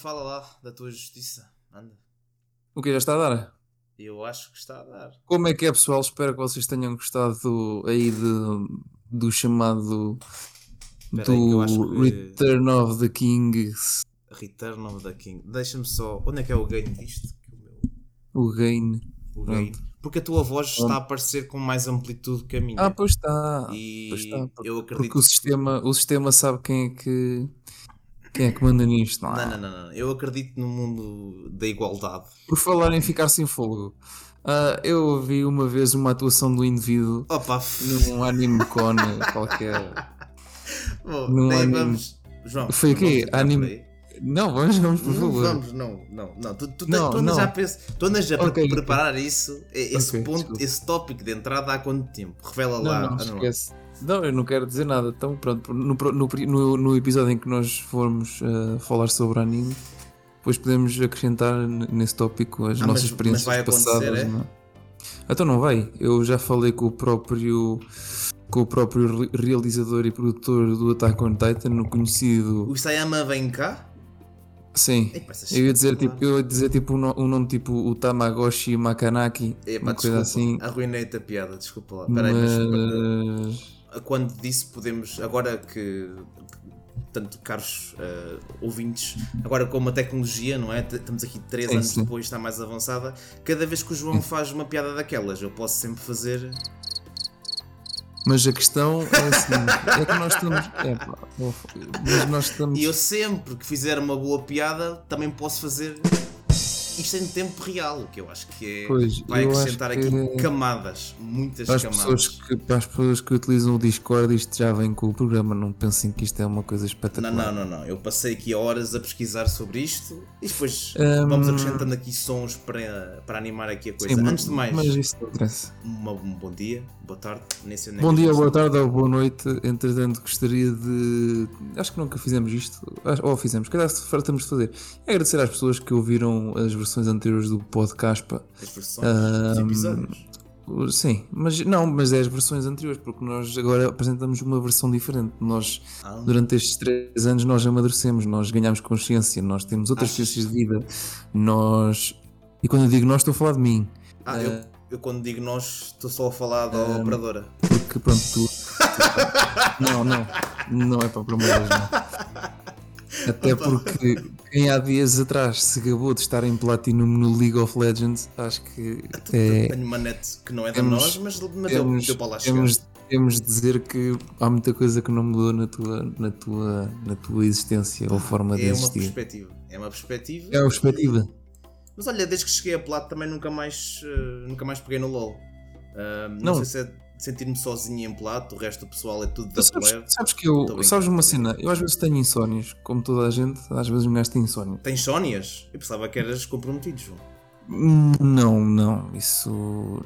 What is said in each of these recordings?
fala lá da tua justiça. Anda. O que já está a dar? Eu acho que está a dar. Como é que é, pessoal? Espero que vocês tenham gostado aí de, do chamado Espera aí que eu acho do que- Return of the Kings, Return of the King. Deixa-me só. Onde é que é o gain disto? O Gain. O gain. Porque a tua voz está a aparecer com mais amplitude que a minha. Ah, pois está. e pois está, porque- eu acredito. Porque o sistema, o sistema sabe quem é que quem é que manda nisto, não é? Não, não, não, não. Eu acredito no mundo da igualdade. Por falar em ficar sem fogo, ah, eu ouvi uma vez uma atuação do indivíduo Opa, num anime con qualquer. Bom, Não há nenhum- vamos. João, Foi o quê? não Anime-. Não, vamos, vamos, por Não favor. vamos, não, não, não. Tu, tu, Não, tu andas não. já, a pens- tu andas já Ok, para ok. preparar isso, esse Ok, ponto, desculpa. esse tópico de entrada há quanto tempo? Revela lá. Não, não, Ah, não. esquece. Não, eu não quero dizer nada. Então, pronto, no, no, no, episódio em que nós formos uh, falar sobre anime, depois podemos acrescentar nesse tópico as Ah, nossas mas- experiências mas passadas. é? Não? é? Então não vai. Eu já falei com o próprio com o próprio re- realizador e produtor do Attack on Titan, no conhecido. O Sayama vem cá? Sim. Eu ia dizer tipo, eu ia dizer tipo um, no- um nome tipo o Tamagotchi Makanaki, Epá, uma coisa desculpa, assim. arruinei-te a piada, desculpa lá. Peraí, mas, Mas quando disse podemos, agora que, tanto caros eh, ouvintes, agora com uma tecnologia, não é? Estamos aqui três Sim, anos sim. depois, está mais avançada. Cada vez que o João faz uma piada daquelas, eu posso sempre fazer. Mas a questão é assim, é que nós estamos. É, pá, mas nós estamos. E eu sempre que fizer uma boa piada, também posso fazer isto em tempo real, o que eu acho que é. Pois, vai acrescentar aqui que- camadas, muitas Para as, camadas. pessoas que, para as pessoas que utilizam o Discord, isto já vem com o programa. Não pensem que isto é uma coisa Não, espetacular. não, não, não. Eu passei aqui horas a pesquisar sobre isto e depois Hum. vamos acrescentando aqui sons para, para animar aqui a coisa. Sim, Antes de mais, Mas isso não uma- um bom dia, boa tarde, sei nem Bom dia, boa tarde ou boa noite. Entretanto, gostaria de. Acho que nunca fizemos isto. Ou fizemos, calhar fartamos de fazer. É agradecer às pessoas que ouviram as versões anteriores do podcast. As versões episódios. Sim, mas não, mas é as versões anteriores, porque nós agora apresentamos uma versão diferente. Nós, Ah, durante estes três anos, nós amadurecemos, nós ganhamos consciência, nós temos outras Achas? experiências de vida, nós. E quando eu digo nós, estou a falar de mim, ah, eu, eu quando digo nós, estou só a falar da Hum. operadora. porque pronto, tu. não, não, não é para promover, não. Até porque quem há dias atrás se gabou de estar em Platinum no League of Legends, acho que é. Tenho uma net que não é de temos- nós, mas, mas deu, temos, deu para lá chegar. temos, temos de dizer que há muita coisa que não mudou na tua, na tua, na tua existência ou forma de É uma existir. perspectiva. É uma perspectiva. É a perspectiva. Mas olha, desde que cheguei a Plato também nunca mais, eh, nunca mais peguei no LoL. Ah, não, Não. sei se é sentir-me sozinho em Plato, o resto do pessoal é tudo da sabes, plebe. sabes que eu. Sabes uma cena? Eu às vezes tenho insónios, como toda a gente, às vezes um gajo tem insónio. Tens Sónias? Eu pensava que eras comprometido, João. Hum, Não, não, isso.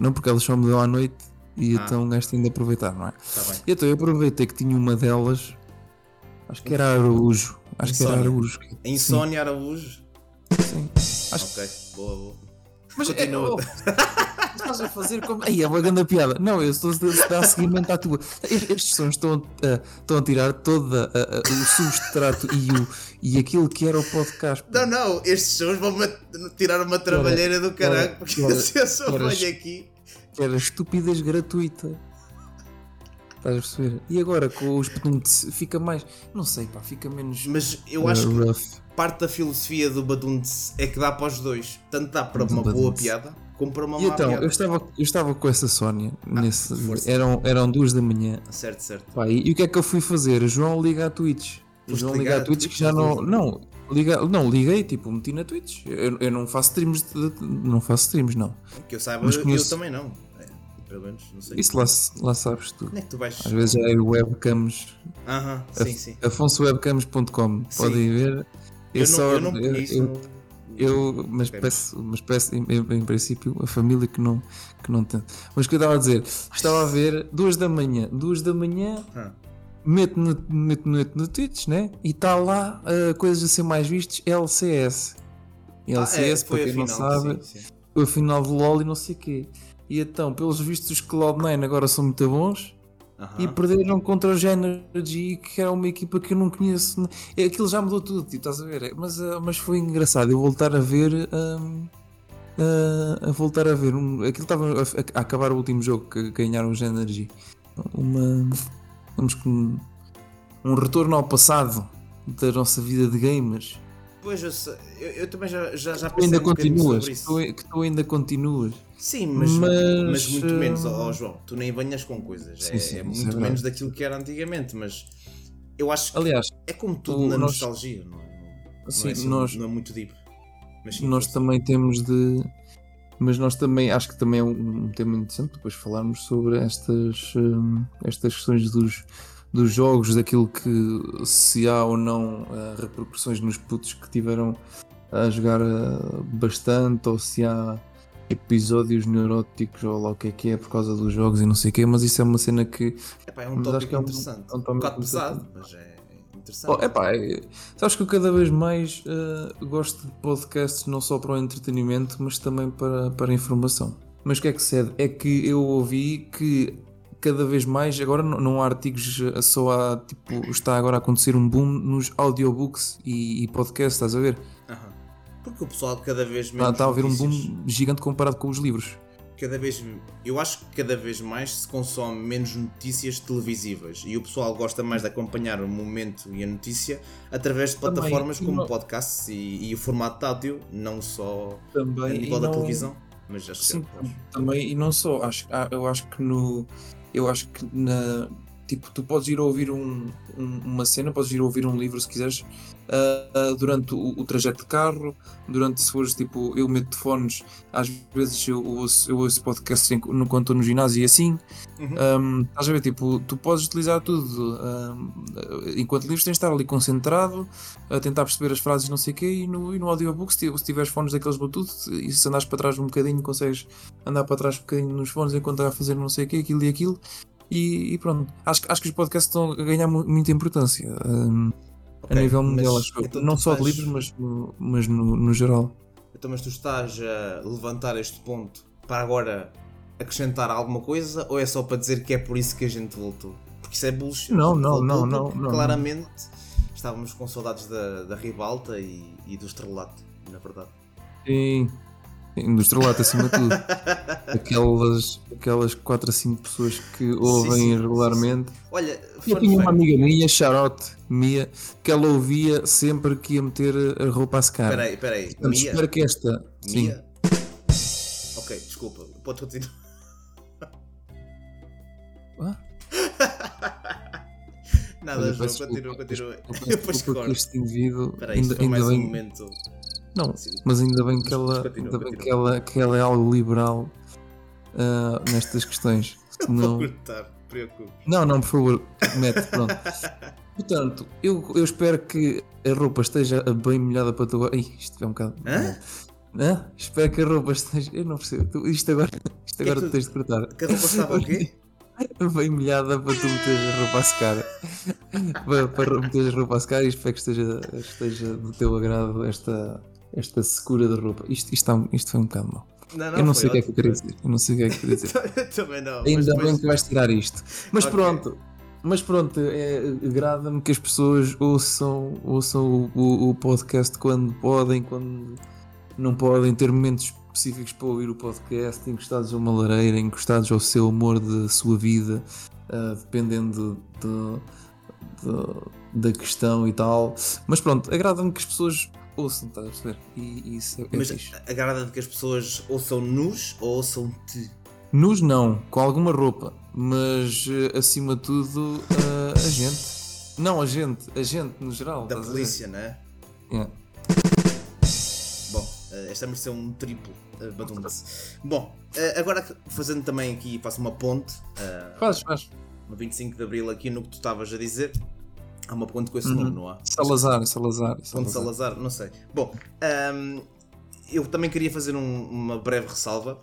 Não, porque elas só me dão à noite e Ah. então um gajo tem de aproveitar, não é? Está bem. E então eu aproveitei que tinha uma delas, acho que era Araújo. Acho que era Insónia. Araújo. Insónia Araújo? Sim. Acho Ok, boa, boa. Mas Continua. É, oh, estás a fazer como. Aí é uma grande piada. Não, eu estou a dar seguimento à tua. Estes sons estão, a- estão a tirar todo o substrato e, o, e aquilo que era o podcast. Não, não, estes sons vão-me tirar uma trabalheira do caralho, porque se eu só venho aqui. Era estupidez gratuita. Estás a perceber? E agora com os peduntes fica mais. Não sei, pá, fica menos. Mas eu acho uh, que rough. parte da filosofia do Badunce é que dá para os dois. Tanto dá para uma boa piada, como para uma E má então, piada. eu estava, eu estava com essa Sónia. nesse, Ah, força. eram, eram duas da manhã. Certo, certo. Pá, e, e o que é que eu fui fazer? O João liga a Twitch. O João ligar liga a Twitch Twitch que já não. Não, liga, não, liguei, tipo, meti na Twitch. Eu, eu não faço streams. de- não faço streams, não. Que eu saiba, Mas conheço- eu também não. É, pelo menos, não sei. Isso lá, lá sabes tu. Onde é que tu vais? Às vezes é webcams. Aham, sim, sim. afonsowebcams.com. Podem ver. Eu, não, só- eu não eu- eu- no- Eu, mas Ok. peço, mas peço em, em- princípio, a família que não, que não tem. Mas o que eu estava a dizer, estava a ver duas da manhã, duas da manhã, Ah, meto no, meto, meto no Twitch, né? E está lá uh, coisas a ser mais vistas, LCS. LCS, é, foi para quem não final, sabe, sim, sim. o final do LoL e não sei o quê. E então, pelos vistos, os Cloud9 agora são muito bons e perderam contra o Genergy, que era uma equipa que eu não conheço. É, Aquilo já mudou tudo, tipo, estás a ver? É, Mas, ah, mas foi engraçado eu voltar a ver. ahm, ah, a voltar a ver. Um, aquilo estava a, a acabar o último jogo que ganharam o Genergy. Uma. Vamos com. Um retorno ao passado da nossa vida de gamers. Pois eu, sei, eu, eu também já, já, já pensei ainda um continuas. sobre isso. Que tu ainda continuas. Sim, mas, Mas, mas muito menos, ó ó, João. Tu nem banhas com coisas. Sim, é, sim, é é muito verdade. menos daquilo que era antigamente, mas eu acho que Aliás, é como tudo o- na nós- nostalgia, não é? Sim, não, é assim- nós- não é muito deep. Mas sim, nós também temos de. Mas nós também, acho que também é um, um tema interessante depois falarmos sobre estas, hum, estas questões dos, dos jogos, daquilo que se há ou não ah, repercussões nos putos que tiveram a jogar ah, bastante, ou se há episódios neuróticos ou lá o que é que é por causa dos jogos e não sei o quê, mas isso é uma cena que. Epá, é um tópico que é um- interessante. é um um bocado pesado, mas é interessante. Oh, epá, é, sabes que eu cada vez mais ah, gosto de podcasts não só para o entretenimento, mas também para, para a informação. Mas o que é que cede? É que eu ouvi que cada vez mais, agora não, há artigos, ah, só há tipo, está agora a acontecer um boom nos audiobooks e, e podcasts, estás a ver? Aham. Porque o pessoal cada vez Está, menos. está a haver um boom gigante comparado com os livros. cada vez eu acho que cada vez mais se consome menos notícias televisivas e o pessoal gosta mais de acompanhar o momento e a notícia através de Também, plataformas e como não- podcasts e, e o formato de áudio, não só a Também, nível e da não- televisão, mas acho Sim, que é também, e não só, acho, ah, eu acho que no. Eu acho que na. Tipo, tu podes ir ouvir um, um- uma cena, podes ir ouvir um livro se quiseres, ah, ah, durante o, o trajeto de carro, durante se fores tipo, eu meto fones, às vezes eu ouço, eu ouço podcast em- no, quando estou no ginásio e assim. Uhum. Um, estás a ver, tipo, tu podes utilizar tudo. um, enquanto livros tens de estar ali concentrado, a tentar perceber as frases não sei o quê, e no, e no audiobook, se, se tiveres fones daqueles Bluetooth, e se andares para trás um bocadinho, consegues andar para trás um bocadinho nos fones enquanto está a fazer não sei o quê, aquilo e aquilo. E, e pronto, acho, que- acho que os podcasts estão a ganhar mu- muita importância um, a Ok, nível mundial, acho então não só de estás- livros, mas, no, mas no, no geral. Então, mas tu estás a levantar este ponto para agora acrescentar alguma coisa ou é só para dizer que é por isso que a gente voltou? Porque isso é bullshit. Não, A não, não, não, não, Claramente estávamos com saudades da, da ribalta e, e do estrelato, na verdade. Sim, industrialata acima de tudo. aquelas, aquelas 4 a 5 pessoas que ouvem sim, sim, regularmente. Olha, Eu tinha uma amiga minha, Charote, Mia, que ela ouvia sempre que ia meter a roupa a secar. Espera aí, espera aí. Portanto, Mia? espero que esta. Sim. Mia? Ok, desculpa, pode continuar. Ah? Nada, Olha, João, continua, continua. Eu Depois corto. este indivíduo. Espera aí, ainda, ainda mais bem, um momento. Não, mas ainda bem que ela, Continua, ainda bem que ela, que ela é algo liberal ah, nestas questões. Vou Senão... cortar, preocupe. Não, não, por favor, mete, pronto. Portanto, eu, eu espero que a roupa esteja bem molhada para tu agora. Ih, isto é um bocado. Hã? Hã? Espero que a roupa esteja. Eu não percebo. Isto agora, isto agora tu- tu tens de cortar. Que a roupa estava o quê? Bem molhada para tu meteres a roupa a secar. para, para meteres a roupa a secar e espero que esteja, esteja do teu agrado esta, esta secura da roupa. Isto, isto, está- isto foi um bocado mau. Não, eu não sei o que é que eu queria dizer. Eu não sei o que é que eu queria dizer. Também não. Ainda depois- bem que vais tirar isto. Mas Ok. pronto, mas pronto, é, agrada-me que as pessoas ouçam, ouçam o, o- o podcast quando podem, quando não podem ter momentos específicos para ouvir o podcast, encostados a uma lareira, encostados ao seu amor da sua vida, ah, dependendo do- do- da questão e tal. Mas pronto, agrada-me que as pessoas ouçam, estás a perceber? E, isso é, é Mas fixe. agrada de que as pessoas ouçam-nos ou ouçam-te? Nus não, com alguma roupa, mas eh, acima de tudo eh, a gente. Não a gente, a gente no geral. Da polícia, não é? Yeah. Bom, eh, esta mereceu um triplo uh. Bom, agora fazendo também aqui, faço uma ponte. Faz, faz. no 25 de Abril, aqui no que tu estavas a dizer, Há uma ponte com esse nome, não há? Salazar, Salazar. Ponte Salazar, não sei. Bom, ahm, eu também queria fazer um- uma breve ressalva,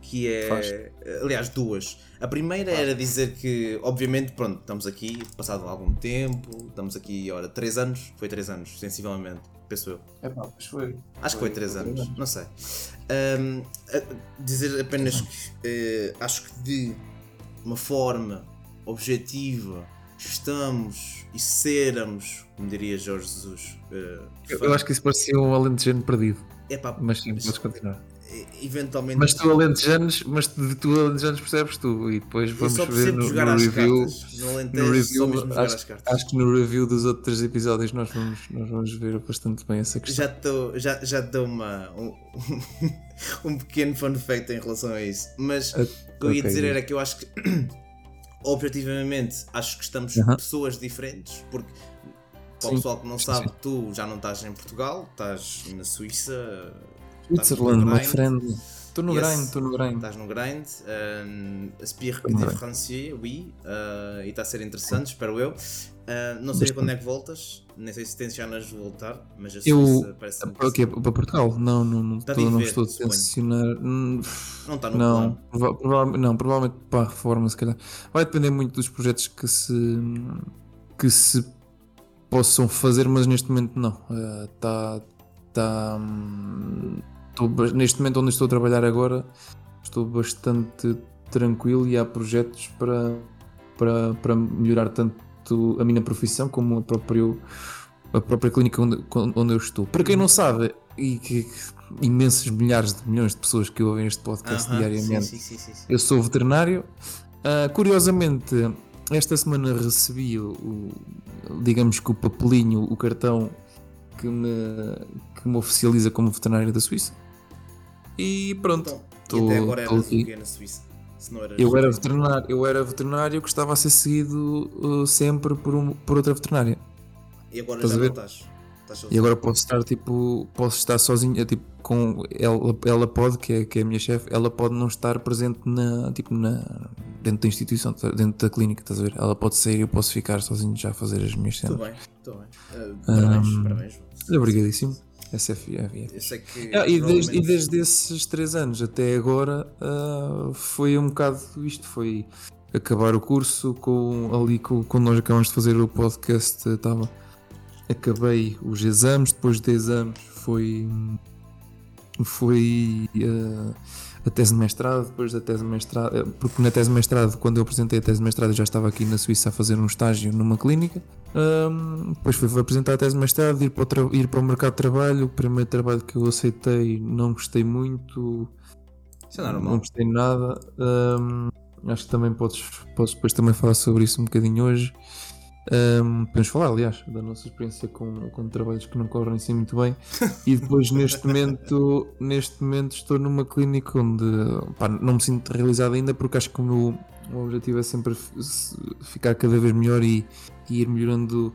que é, Faz. aliás, duas. A primeira era dizer que, obviamente, pronto, estamos aqui, passado algum tempo, estamos aqui, ora, 3 anos, foi 3 anos, sensivelmente, penso eu. É pá, mas foi. Acho que foi 3 anos, não sei. Ahm, a- dizer apenas que eh, acho que de uma forma objetiva estamos e seramos, como diria Jorge Jesus. eh, Eu, eu acho que isso parecia um alentejano perdido. epá, Mas sim, podes continuar. eventualmente. Mas tu alentejanos, mas de tu alentejanos percebes tu. E depois vamos só ver no, jogar no review. Alentejo, No review, acho, acho que no review dos outros episódios nós vamos, nós vamos ver bastante bem essa questão. Já, tô, já, já dou uma, um, um pequeno fun fact em relação a isso. Mas Ah, o que eu ia dizer diz. era que eu acho que, objetivamente, acho que estamos Aham. pessoas diferentes. Porque, para o pessoal que não sim, sabe, sim. tu já não estás em Portugal, estás na Suíça. Switzerland, no my grind. friend. Estou no Yes. grind, estou no grind. Estás no grind, um, aspire no de français, oui, uh, e está a ser interessante, espero eu. Uh, não sei quando é que voltas, nem sei se tencionas voltar, mas a Eu- Suíça parece-me Para, o quê? para Portugal? Não, não, não, estou, não viver, estou a tensionar. Hum, não está no Não, plano. prova- não, provavelmente para a reforma, se calhar. Vai depender muito dos projetos que se, que se possam fazer, mas neste momento não. Está. tá, hum, estou ba- neste momento onde estou a trabalhar agora, estou bastante tranquilo e há projetos para, para, para melhorar tanto a minha profissão como a própria, a própria clínica onde, onde eu estou. Para quem não sabe, e que imensas milhares de milhões de pessoas que ouvem este podcast Aham, diariamente, Sim, sim, sim, eu sou veterinário. Ah, curiosamente, esta semana recebi o, digamos que o papelinho, o cartão que me, que me oficializa como veterinário da Suíça. E pronto. Então, e até agora eras aqui. o quê na Suíça? Se não eras Eu era veterinário, eu era veterinário que estava a ser seguido uh, sempre por, um- por outra veterinária. E agora Estás já não estás. Estás E agora posso estar tipo, posso estar sozinho, é, tipo, com ela, ela pode, que é, que é a minha chefe, ela pode não estar presente na, tipo, na, dentro da instituição, dentro da clínica, estás a ver? Ela pode sair e eu posso ficar sozinho já a fazer as minhas Tudo cenas. bem, tudo bem. Uh, parabéns, Ahm, parabéns. Olha, Obrigadíssimo. SFI. Eu sei que. Ah, e, desde, e desde esses três anos até agora ah, foi um bocado isto, foi acabar o curso com ali com, quando nós acabamos de fazer o podcast estava acabei os exames, depois de exames foi foi ah, a tese de mestrado, depois da tese de mestrado, eh, porque na tese de mestrado, quando eu apresentei a tese de mestrado, eu já estava aqui na Suíça a fazer um estágio numa clínica. Ahm, depois fui apresentar a tese de mestrado, ir para, o ir para o mercado de trabalho. O primeiro trabalho que eu aceitei não gostei muito, Isso é não normal. gostei nada. Ahm, acho que também podes, podes depois também falar sobre isso um bocadinho hoje. Ahm, podemos falar, aliás, da nossa experiência com, com trabalhos que não correm assim muito bem. E depois, neste momento, neste momento estou numa clínica onde pá, não me sinto realizado ainda, porque acho que o meu o objetivo é sempre ficar cada vez melhor e, e ir melhorando.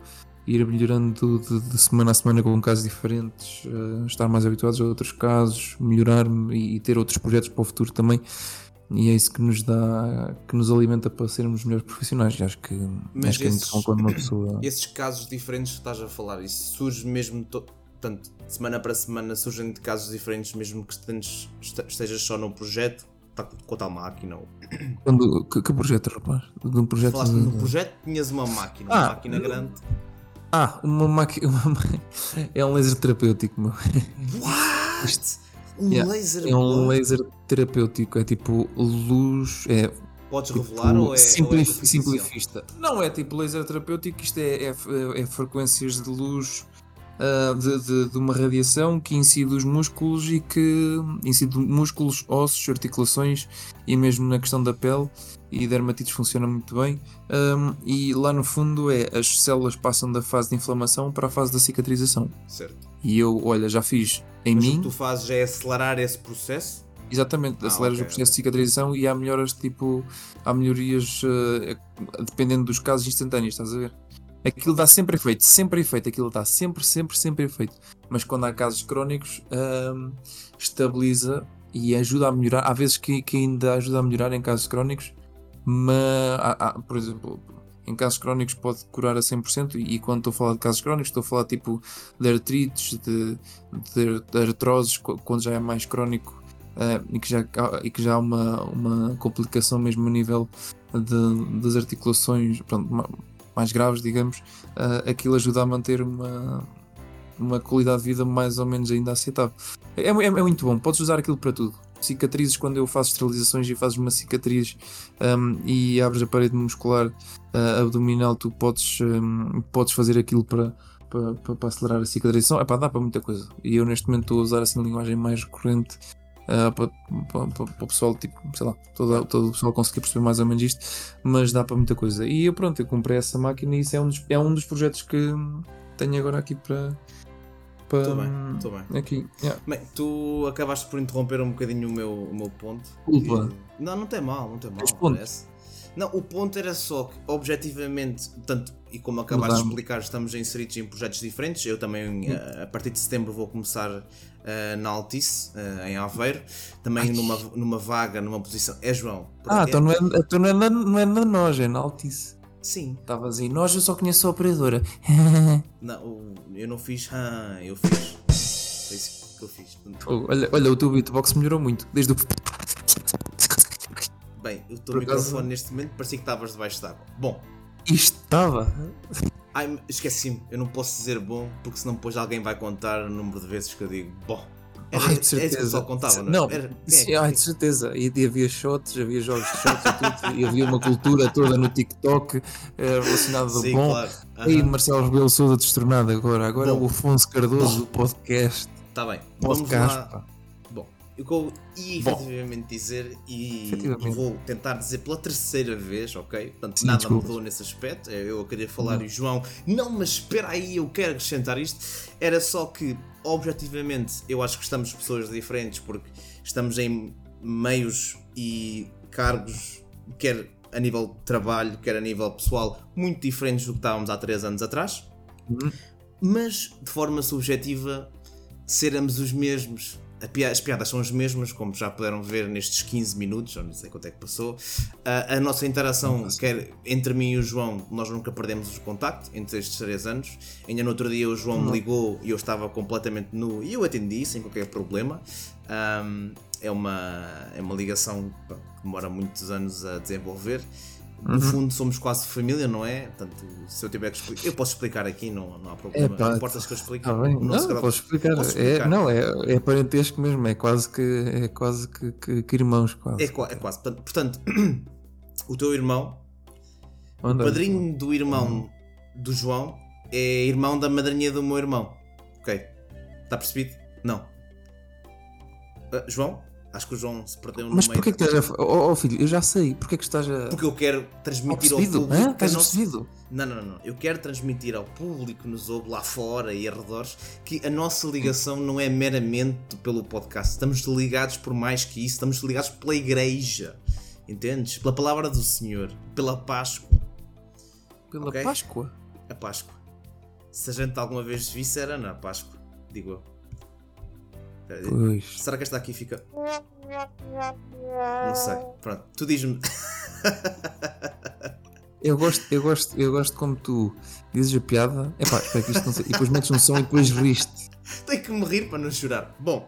Ir melhorando de, de semana a semana com casos diferentes, eh, estar mais habituados a outros casos, melhorar-me e, e ter outros projetos para o futuro também. E é isso que nos dá, que nos alimenta para sermos melhores profissionais. E acho que, Mas acho que é muito esses- bom quando uma pessoa. Esses casos diferentes que estás a falar, isso surge mesmo, to- portanto, semana para semana surgem de casos diferentes, mesmo que estejas, este- estejas só num projeto, tá com a tal máquina. ou- Quando, que, que projeto, rapaz? De um projeto. Falaste de- num projeto, tinhas uma máquina, uma Ah, máquina grande. Ah, uma máquina. É um laser terapêutico, meu. What? Um Yeah, laser É um laser terapêutico. É tipo luz. É Podes tipo, revelar ou é, ou é simplifista. Não é tipo laser terapêutico, isto é, é, é frequências de luz ah, de, de- de uma radiação que incide os músculos e que incide músculos, ossos, articulações e mesmo na questão da pele e dermatites funciona muito bem. Ahm, e lá no fundo é as células passam da fase de inflamação para a fase da cicatrização. Certo. E eu, olha, já fiz em Mas o mim. que tu fazes é acelerar esse processo? Exatamente, Ah, aceleras ok, o processo de cicatrização e há melhoras tipo. Há melhorias eh, dependendo dos casos instantâneos, estás a ver? Aquilo dá sempre efeito, sempre efeito, aquilo dá sempre, sempre, sempre efeito. Mas quando há casos crónicos, ahm, estabiliza e ajuda a melhorar. Há vezes que, que ainda ajuda a melhorar em casos crónicos, mas há- há, por exemplo, em casos crónicos pode curar a 100%. E quando estou a falar de casos crónicos, estou a falar tipo de artrites, de, de, de artroses, quando já é mais crónico uh, e que já, e que já há uma, uma complicação mesmo a nível de, das articulações pronto, mais graves, digamos, uh, aquilo ajuda a manter uma, uma qualidade de vida mais ou menos ainda aceitável. É, é, é muito bom, podes usar aquilo para tudo. Cicatrizes, quando eu faço esterilizações e fazes uma cicatriz um, e abres a parede muscular uh, abdominal, tu podes, um, podes fazer aquilo para, para, para, para acelerar a cicatrização. Epá, dá para muita coisa. E eu neste momento estou a usar assim a linguagem mais recorrente uh, para, para, para, o pessoal, tipo, sei lá, todo, todo o pessoal conseguir perceber mais ou menos isto, mas dá para muita coisa. E eu, pronto, eu comprei essa máquina e isso é um dos, é um dos projetos que tenho agora aqui para. Estou bem, estou bem. Aqui, yeah. Bem, tu acabaste por interromper um bocadinho o meu, o meu ponto. Culpa. Não, não tem mal, não tem mal. Parece. Não, o ponto era só que, objetivamente, tanto e como acabaste de explicar, estamos inseridos em projetos diferentes. Eu também, a, a partir de setembro, vou começar uh, na Altice, uh, em Aveiro, também numa, numa vaga, numa posição. É João. Ah, então não é, então não, é na, não é na Nós, é na Altice. Sim. Estavas aí, nós eu só conheço a operadora. não, eu não fiz, ah, eu fiz. Foi isso que eu fiz. olha, olha, o teu beatbox melhorou muito, desde o. Bem, o teu microfone neste momento parecia que estavas debaixo d'água. Bom. Isto estava. Ai, esqueci-me, eu não posso dizer bom, porque senão depois alguém vai contar o número de vezes que eu digo bom. Era, ai, de certeza. É só contava, não? não era, sim, é, ai, de certeza. E, e, havia shots, havia jogos de shots e tudo, e havia uma cultura toda no TikTok eh, relacionada ao bom. Claro. Aí Marcelo Rebelo Souza destronado agora. Agora bom. o Afonso Cardoso do podcast. Está bem. Podcast, Vamos lá. Pá. Eu ia efetivamente dizer, e, vou tentar dizer pela terceira vez, ok? Portanto, Sim, nada desculpa. mudou nesse aspecto. Eu queria falar não. e o João, não, mas espera aí, eu quero acrescentar isto. Era só que, objetivamente, eu acho que estamos pessoas diferentes porque estamos em meios e cargos, quer a nível de trabalho, quer a nível pessoal, muito diferentes do que estávamos há 3 anos atrás. Uhum. Mas, de forma subjetiva, seremos os mesmos as piadas são as mesmas, como já puderam ver nestes 15 minutos, ou não sei quanto é que passou. A, nossa interação, quer entre mim e o João, nós nunca perdemos o contacto entre estes 3 anos. Ainda no outro dia o João me ligou e eu estava completamente nu e eu atendi sem qualquer problema. Um, é, uma, é uma ligação que demora muitos anos a desenvolver no uhum. fundo somos quase família, não é? Portanto, se eu tiver que explicar, eu posso explicar aqui, não, não há problema. É, pá, não importa se eu explico. Tá não, não posso explicar. Posso explicar. É, não, é, é parentesco mesmo, é quase que, é quase que, que, que irmãos. Quase. É, é quase. Portanto, portanto o teu irmão, Onde o padrinho do irmão do João, é irmão da madrinha do meu irmão. Ok? Está percebido? Não. Uh, João? Acho que o João se perdeu no Mas meio. porquê que estás a. Oh, oh, filho, eu já sei. Porquê que estás a. Porque eu quero transmitir ao público. Hã? Estás não... percebido? Não, não, não. Eu quero transmitir ao público que nos ouve lá fora e arredores que a nossa ligação não é meramente pelo podcast. Estamos ligados por mais que isso. Estamos ligados pela igreja. Entendes? Pela palavra do Senhor. Pela Páscoa. Pela okay? Páscoa? A Páscoa. Se a gente alguma vez visse, era na Páscoa. Digo eu. Pois. Será que esta aqui fica. Não sei. Pronto, tu diz-me. eu gosto, eu gosto, eu gosto como tu dizes a piada. Epá, espera que isto não sei. E depois metes um som e depois riste. Tenho que me rir para não chorar. Bom,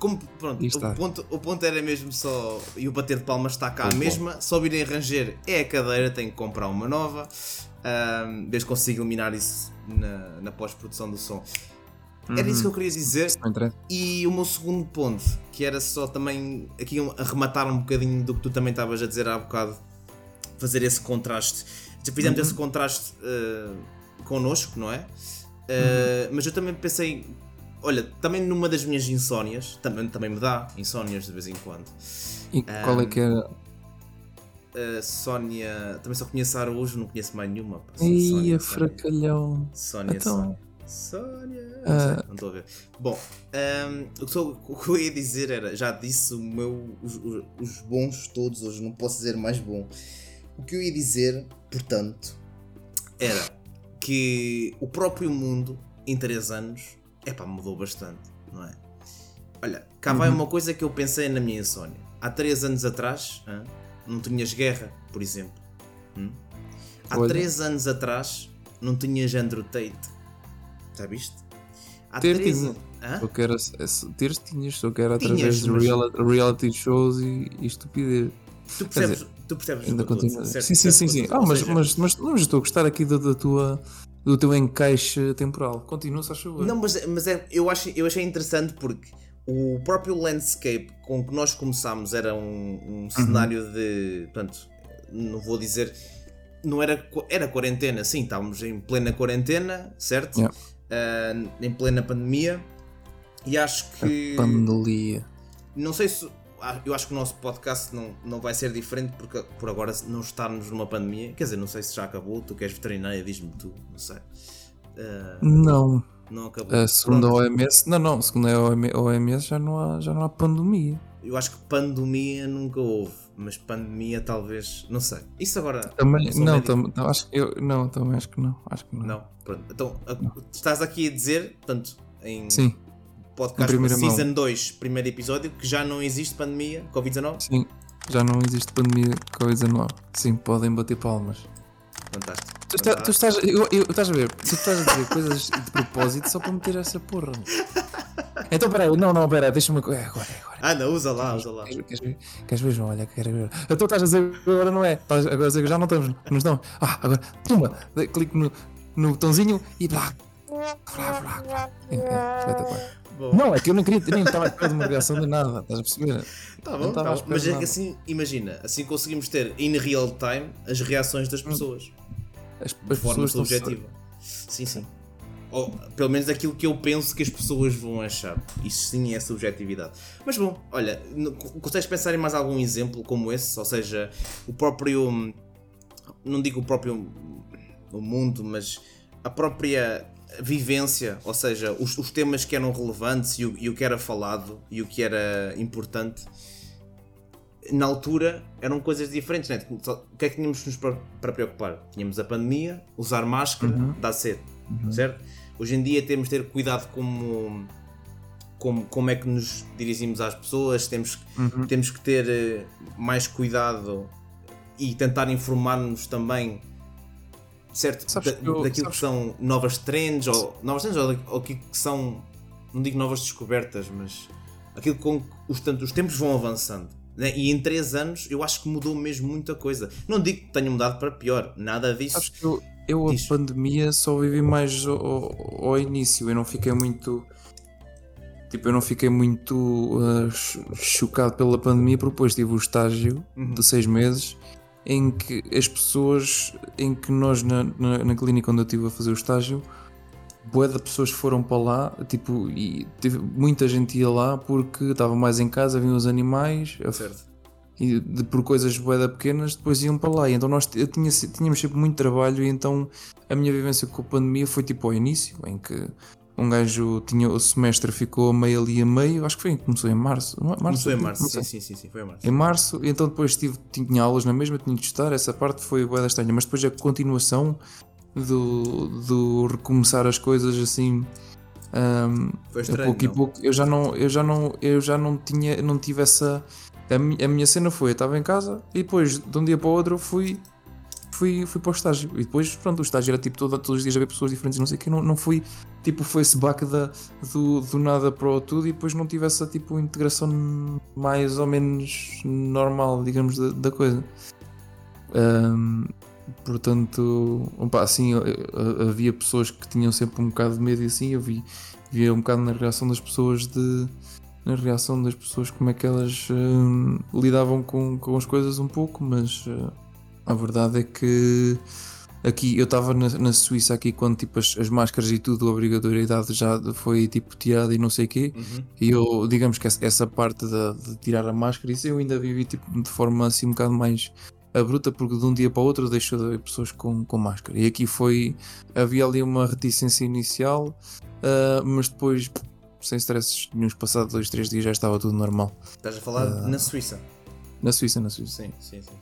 como, pronto, o ponto, o ponto era mesmo só. E o bater de palmas está cá a mesma. Só virem arranjar é a cadeira, tenho que comprar uma nova. Um, desde que consigo eliminar isso na, na pós-produção do som. Era isso que eu queria dizer. E o meu segundo ponto, que era só também aqui a rematar um bocadinho do que tu também estavas a dizer há bocado, fazer esse contraste. Já fizemos uhum. esse contraste uh, connosco, não é? Uh, uhum. Mas eu também pensei, olha, também numa das minhas insónias, também, também me dá insónias de vez em quando. E qual é que era? Uh, Sónia, também só conheço a Araújo, não conheço mais nenhuma. Ia, fracalhão. Sónia, então... Sónia. Sónia. Uh... Não estou a ver. Bom, um, o, que eu ia dizer era, já disse o meu, os, os, bons todos, hoje não posso dizer mais bom. O que eu ia dizer, portanto, era que o próprio mundo em 3 anos, é pá, mudou bastante, não é? Olha, cá vai uhum. uma coisa que eu pensei na minha insónia. Há 3 anos atrás, hein, não tinhas guerra, por exemplo. Hum? há Olha. 3 anos atrás não tinhas Andrew Tate. Já viste? Há Ter três tinha. an- Hã? Só que era, teres tinhas, só que era Tinhas, através de mas- reali- reality shows e, e estupidez. Tu percebes, tu percebes Ainda continua. dizer, certo? Sim, sim, sim, sim. Ah, mas, seja, mas, mas, mas estou a gostar aqui da, da tua, do teu encaixe temporal. Continua, se favor. Não, mas, mas é, eu, acho, eu achei interessante porque o próprio landscape com que nós começámos era um, Uhum. um cenário de. Portanto, não vou dizer. Não era, era quarentena, sim, estávamos em plena quarentena, certo? Yeah. Ah, em plena pandemia. E acho que. Pandelia. Não sei se. ah, Eu acho que o nosso podcast não, não vai ser diferente porque por agora não estarmos numa pandemia. Quer dizer, não sei se já acabou. Tu que és veterinária, diz-me tu, não sei. Ah, Não, não acabou. a segunda Pronto. OMS, não, não, segundo a OMS já não há, já não há pandemia. Eu acho que pandemia nunca houve, mas pandemia talvez. Não sei. Isso agora. Também, sou não, tam, tam- acho que eu, não, também acho que não, acho que não. Não, pronto. Então, a- estás aqui a dizer, portanto, em Sim, podcast em primeira mão. Season 2, primeiro episódio, que já não existe pandemia, Covid-19? sim, já não existe pandemia Covid-19. Sim, podem bater palmas. Fantástico. Tu, está- tu estás, eu, eu- estás a ver, tu estás a dizer coisas de propósito só para meter essa porra. Então peraí, não, não, peraí, deixa-me. É, agora, é agora. Ah, não, usa lá, usa lá. Queres, ver? Queres ver, João? Olha, quero ver. Então estás a dizer que agora não é. Estás agora a dizer já não estamos. Não estamos. Ah, agora, de- clico no, no botãozinho e blá. Blá, blá, blá. É, espetacular. Bom, Não, é que eu não queria, nem estava a esperar de uma reação de nada, estás a perceber? tá bom, tá Mas é que assim, imagina, assim conseguimos ter in real time as reações das pessoas. As, de as forma pessoas estão subjetiva. Sim, sim. Ou pelo menos aquilo que eu penso que as pessoas vão achar. Isso sim é subjetividade. Mas bom, olha, consegues pensar em mais algum exemplo como esse? Ou seja, o próprio. Não digo o próprio o mundo, mas a própria vivência, ou seja, os, os temas que eram relevantes e o, e o que era falado e o que era importante na altura eram coisas diferentes, né? Só- O que é que tínhamos nos para, preocupar? Tínhamos a pandemia, usar máscara, Uhum. dá sede, certo? Hoje em dia temos de ter cuidado como, como, como é que nos dirigimos às pessoas, temos, Uhum. temos que ter eh, mais cuidado e tentar informar-nos também, certo? Sabes Da- que eu- daquilo sabes- que são novas trends, ou novas trends, ou, ou que, que são, não digo novas descobertas, mas aquilo com que os, tanto, os tempos vão avançando. Né? E em 3 anos eu acho que mudou mesmo muita coisa. Não digo que tenha mudado para pior, nada disso. Sabes que eu, eu a Diz. pandemia só vivi mais ao, ao- início, eu não fiquei muito. Tipo, eu não fiquei muito cho- chocado pela pandemia, porque depois tive o estágio Uhum. de seis meses em que as pessoas, em que nós na, na, na clínica onde eu estive a fazer o estágio, boa de pessoas foram para lá, tipo, e teve, muita gente ia lá porque estava mais em casa, vinham os animais, Certo. e de- por coisas boeda pequenas depois iam para lá. E então nós eu tinha, tínhamos sempre muito trabalho e então a minha vivência com a pandemia foi tipo ao início, em que um gajo tinha o semestre ficou a meio ali a meio, acho que foi, começou em março. é? Começou em março, sim, sim, sim, sim, foi em março. Em março, e então depois tive, tinha aulas na mesma, tinha de estar, essa parte foi boeda estranha, mas depois a continuação do, do recomeçar as coisas assim a estranho. pouco e não? pouco eu já não eu já não eu já não tinha não tive essa a, mi- a minha cena foi eu estava em casa e depois de um dia para o outro fui fui, fui para o estágio e depois pronto o estágio era tipo todo, todos os dias a ver pessoas diferentes não sei o que não, não fui tipo foi esse baque da, do, do nada para o tudo e depois não tive essa tipo integração mais ou menos normal digamos da, da coisa Ahm, portanto opa, assim havia pessoas que tinham sempre um bocado de medo e assim eu vi via um bocado na reação das pessoas de na reação das pessoas como é que elas hum, lidavam com, com as coisas um pouco, mas uh, a verdade é que aqui eu estava na, na Suíça aqui quando tipo as, as máscaras e tudo, a obrigatoriedade já foi tipo tirada e não sei o quê, Uhum. e eu digamos que essa, essa parte de, de tirar a máscara, isso eu ainda vivi tipo, de forma assim um bocado mais abrupta porque de um dia para o outro deixou de haver pessoas com, com máscara e aqui foi havia ali uma reticência inicial Uh, mas depois, sem stresses nenhums, passados dois, três dias já estava tudo normal. Estás a falar Ah. na Suíça. Na Suíça, na Suíça. Sim, sim, sim.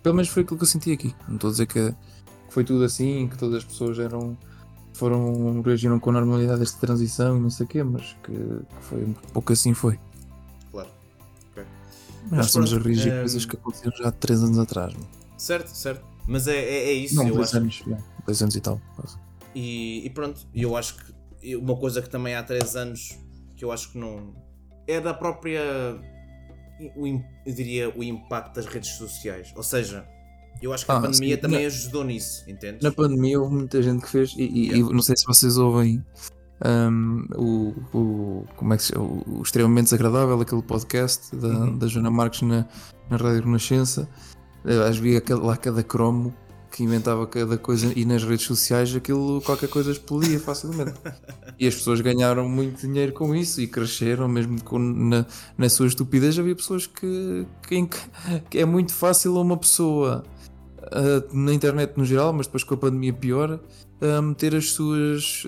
Pelo menos foi aquilo que eu senti aqui. Não estou a dizer que, que foi tudo assim, que todas as pessoas eram foram reagiram com normalidade a esta transição e não sei o quê, mas que, que foi um pouco assim foi. Já Mas estamos a reagir a ehm, coisas que aconteceram já há três anos atrás. meu. Certo, certo. Mas é, é, é isso, Não, eu dois acho. anos, dois anos e tal. E, e pronto, eu acho que uma coisa que também há 3 anos que eu acho que não. É da própria. o eu diria o impacto das redes sociais. Ou seja, eu acho que a Ah, pandemia sim. também Na- ajudou nisso, entendes? Na pandemia houve muita gente que fez, e, e- Yeah. e não sei se vocês ouvem hum, o, o, como é que se chama? o Extremamente Desagradável, aquele podcast da, Uhum. da Joana Marques na, na Rádio Renascença. Às vezes lá cada cromo que inventava cada coisa e nas redes sociais aquilo qualquer coisa explodia facilmente. e as pessoas ganharam muito dinheiro com isso e cresceram mesmo com, na, na sua estupidez. Havia pessoas que, que- que é muito fácil a uma pessoa uh, na internet no geral, mas depois com a pandemia pior, uh, meter as suas.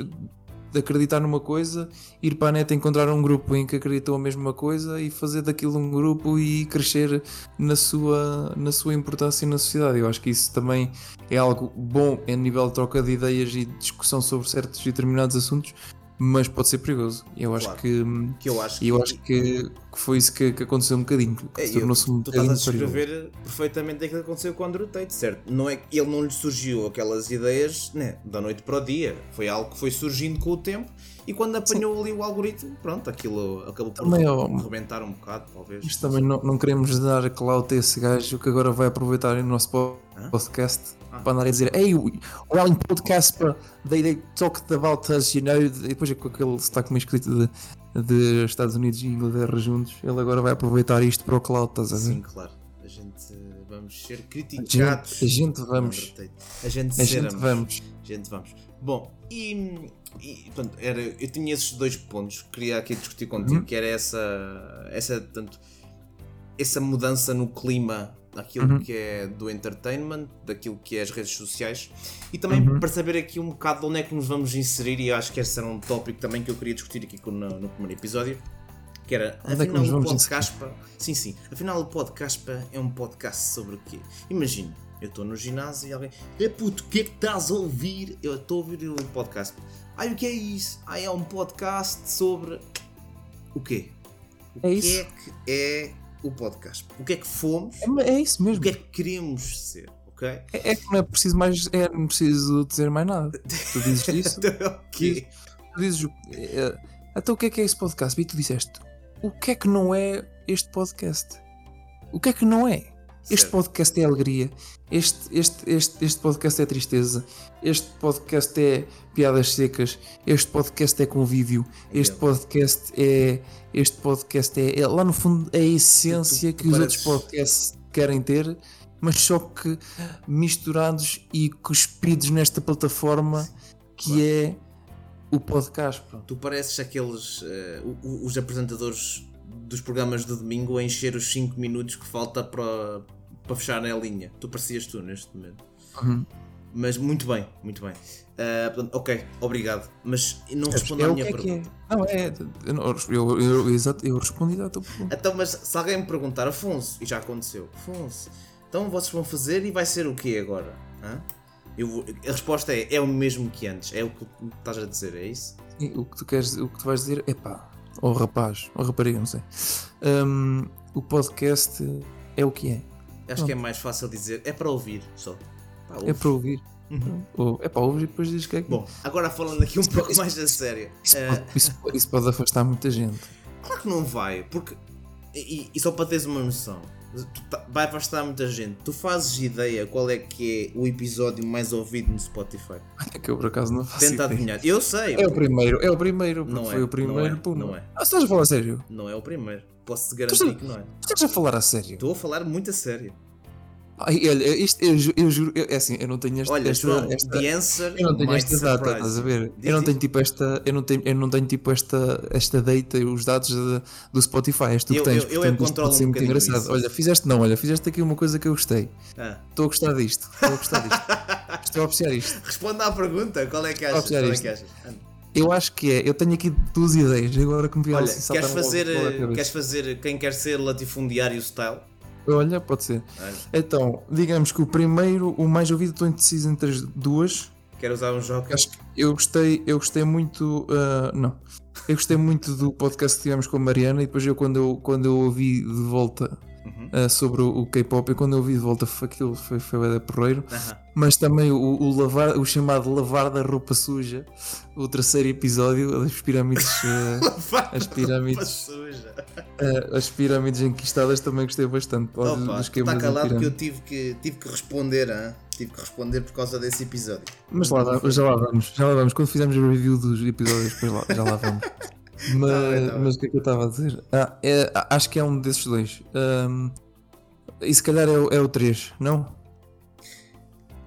De acreditar numa coisa, ir para a net encontrar um grupo em que acreditam a mesma coisa e fazer daquilo um grupo e crescer na sua, na sua importância na sociedade. Eu acho que isso também é algo bom em nível de troca de ideias e discussão sobre certos determinados assuntos, mas pode ser perigoso. Eu acho Claro. que. Que eu acho eu acho que, que foi isso que, que aconteceu um bocadinho. Que É, se tornou-se um tu estás a bocadinho perigoso. descrever perfeitamente aquilo que aconteceu com o Andrew Tate, certo? Não é que ele não lhe surgiu aquelas ideias né, da noite para o dia. Foi algo que foi surgindo com o tempo e quando apanhou ali o algoritmo, pronto, aquilo acabou por Também, ó, rebentar um bocado, talvez. Mas também não, não queremos dar clout a esse gajo que agora vai aproveitar o nosso podcast Ah. para andar a dizer Hey, well in podcast they, they talked about us, you know e depois é com aquele sotaque meio escrito de, de Estados Unidos e Inglaterra juntos ele agora vai aproveitar isto para o clout, estás a ver? Sim, claro. A gente eh, vamos ser A gente, criticados. a gente vamos. A gente a gente vamos. Gente, vamos. Bom, e, e pronto, era, eu tinha esses dois pontos que queria aqui discutir contigo, Uhum. que era essa, essa, tanto, essa mudança no clima daquilo Uhum. que é do entertainment, daquilo que é as redes sociais, e também Uhum. para saber aqui um bocado de onde é que nos vamos inserir, e acho que esse era um tópico também que eu queria discutir aqui no, no primeiro episódio, que era, Onde é que afinal o podcast, sim, sim, afinal o podcast é um podcast sobre o quê? Imagina, eu estou no ginásio e alguém, é puto, o que é que estás a ouvir? Eu estou a ouvir um podcast. Ai, o que é isso? Ai, é um podcast sobre o quê? O É que isso. é que é o podcast? O que é que fomos? É, é isso O mesmo. que é que queremos ser? Ok? É, é que não é preciso mais, é, não preciso dizer mais nada. Tu dizes isso, Então é o quê? tu dizes o- é, então o que é que é esse podcast? E tu disseste o que é que não é este podcast? O que é que não é? Este podcast é alegria, este, este, este, este podcast é tristeza, este podcast é piadas secas, este podcast é convívio, este podcast é. Este podcast é, é- lá no fundo é a essência que os outros podcasts querem ter, mas só que misturados e cuspidos nesta plataforma que é o podcast. Tu pareces aqueles. o- os apresentadores dos programas de domingo a encher os 5 minutos que falta para, para fechar a linha. Tu parecias tu neste momento. Uhum. Mas muito bem, muito bem. Ah, portanto, ok, obrigado. Mas não respondo É à minha é é. pergunta. Não, é. Eu, não- eu, eu, eu respondi à tua pergunta. Então, mas se alguém me perguntar, Afonso, e já aconteceu, Afonso, então vocês vão fazer e vai ser o quê agora? Hã? Vou- a resposta é: é o mesmo que antes. É o que estás a dizer, é isso? O que tu queres, o que tu vais dizer é pá, ou rapaz, ou rapariga, não sei. Hum, o podcast é o que é. Acho que é mais fácil dizer: é para ouvir só. Pá, É para ouvir. Uhum. Ou, é para ouvir e depois dizes que é que Bom, agora falando aqui um Isso- pouco mais a sério. Isso, eh, pode, isso, isso pode afastar muita gente. Claro que não vai, porque. E, e só para teres uma noção, vai afastar muita gente. Tu fazes ideia qual é que é o episódio mais ouvido no Spotify? É que eu por acaso não faço Tenta adivinhar. Eu sei. É o primeiro, é o primeiro, porque Não é, foi o primeiro. não é, pum. não é. Ah, estás a falar a sério? Não é o primeiro. Posso-te garantir que não é. Estás a falar a sério? Estou a falar muito a sério. Ai, olha, isto, eu, ju- eu juro, eu- é assim, eu não tenho esta, Olha, esta, João, esta- answer eu não tenho esta data, surprise estás a ver? Diz, eu não tenho tipo esta, eu não tenho, eu não tenho tipo esta, esta data e os dados de- do Spotify, és tu que Eu- tens, eu- eu é que portanto isto controlo pode ser um muito engraçado. isso. Olha, fizeste não, olha, fizeste aqui uma coisa que eu gostei. Ah, Estou a gostar disto, estou a gostar disto. Estou a apreciar isto. Responda à pergunta, qual é que achas? Qual é isto. que achas? Eu acho que é, eu tenho aqui duas ideias, agora que me vi Olha, assim, queres fazer, queres fazer quem quer ser latifundiário style? Olha, pode ser. Olha, Então, digamos que o primeiro, o mais ouvido, estou indeciso entre as duas. quer usar um jogo? Acho que eu gostei, eu gostei muito. ah, não. Eu gostei muito do podcast que tivemos com a Mariana e depois eu quando eu, quando eu ouvi de volta uh, sobre o, o K-pop. E quando eu vi de volta foi aquilo, foi, foi bem porreiro. Aham. Mas também o, o, lavar, o chamado lavar da roupa suja, o terceiro episódio, as pirâmides. uh, As pirâmides. Uh, as pirâmides enquistadas também gostei bastante. Opa, está calado que eu tive que, tive que responder, hã? tive que responder por causa desse episódio. Mas lá, já lá vamos, já lá vamos. Quando fizermos o review dos episódios, depois lá, já lá vamos. Mas, Tá bem, tá bem. mas o que é que eu estava a dizer? Ah, é- acho que é um desses dois. Ahm, e se calhar é, o- é o 3, não?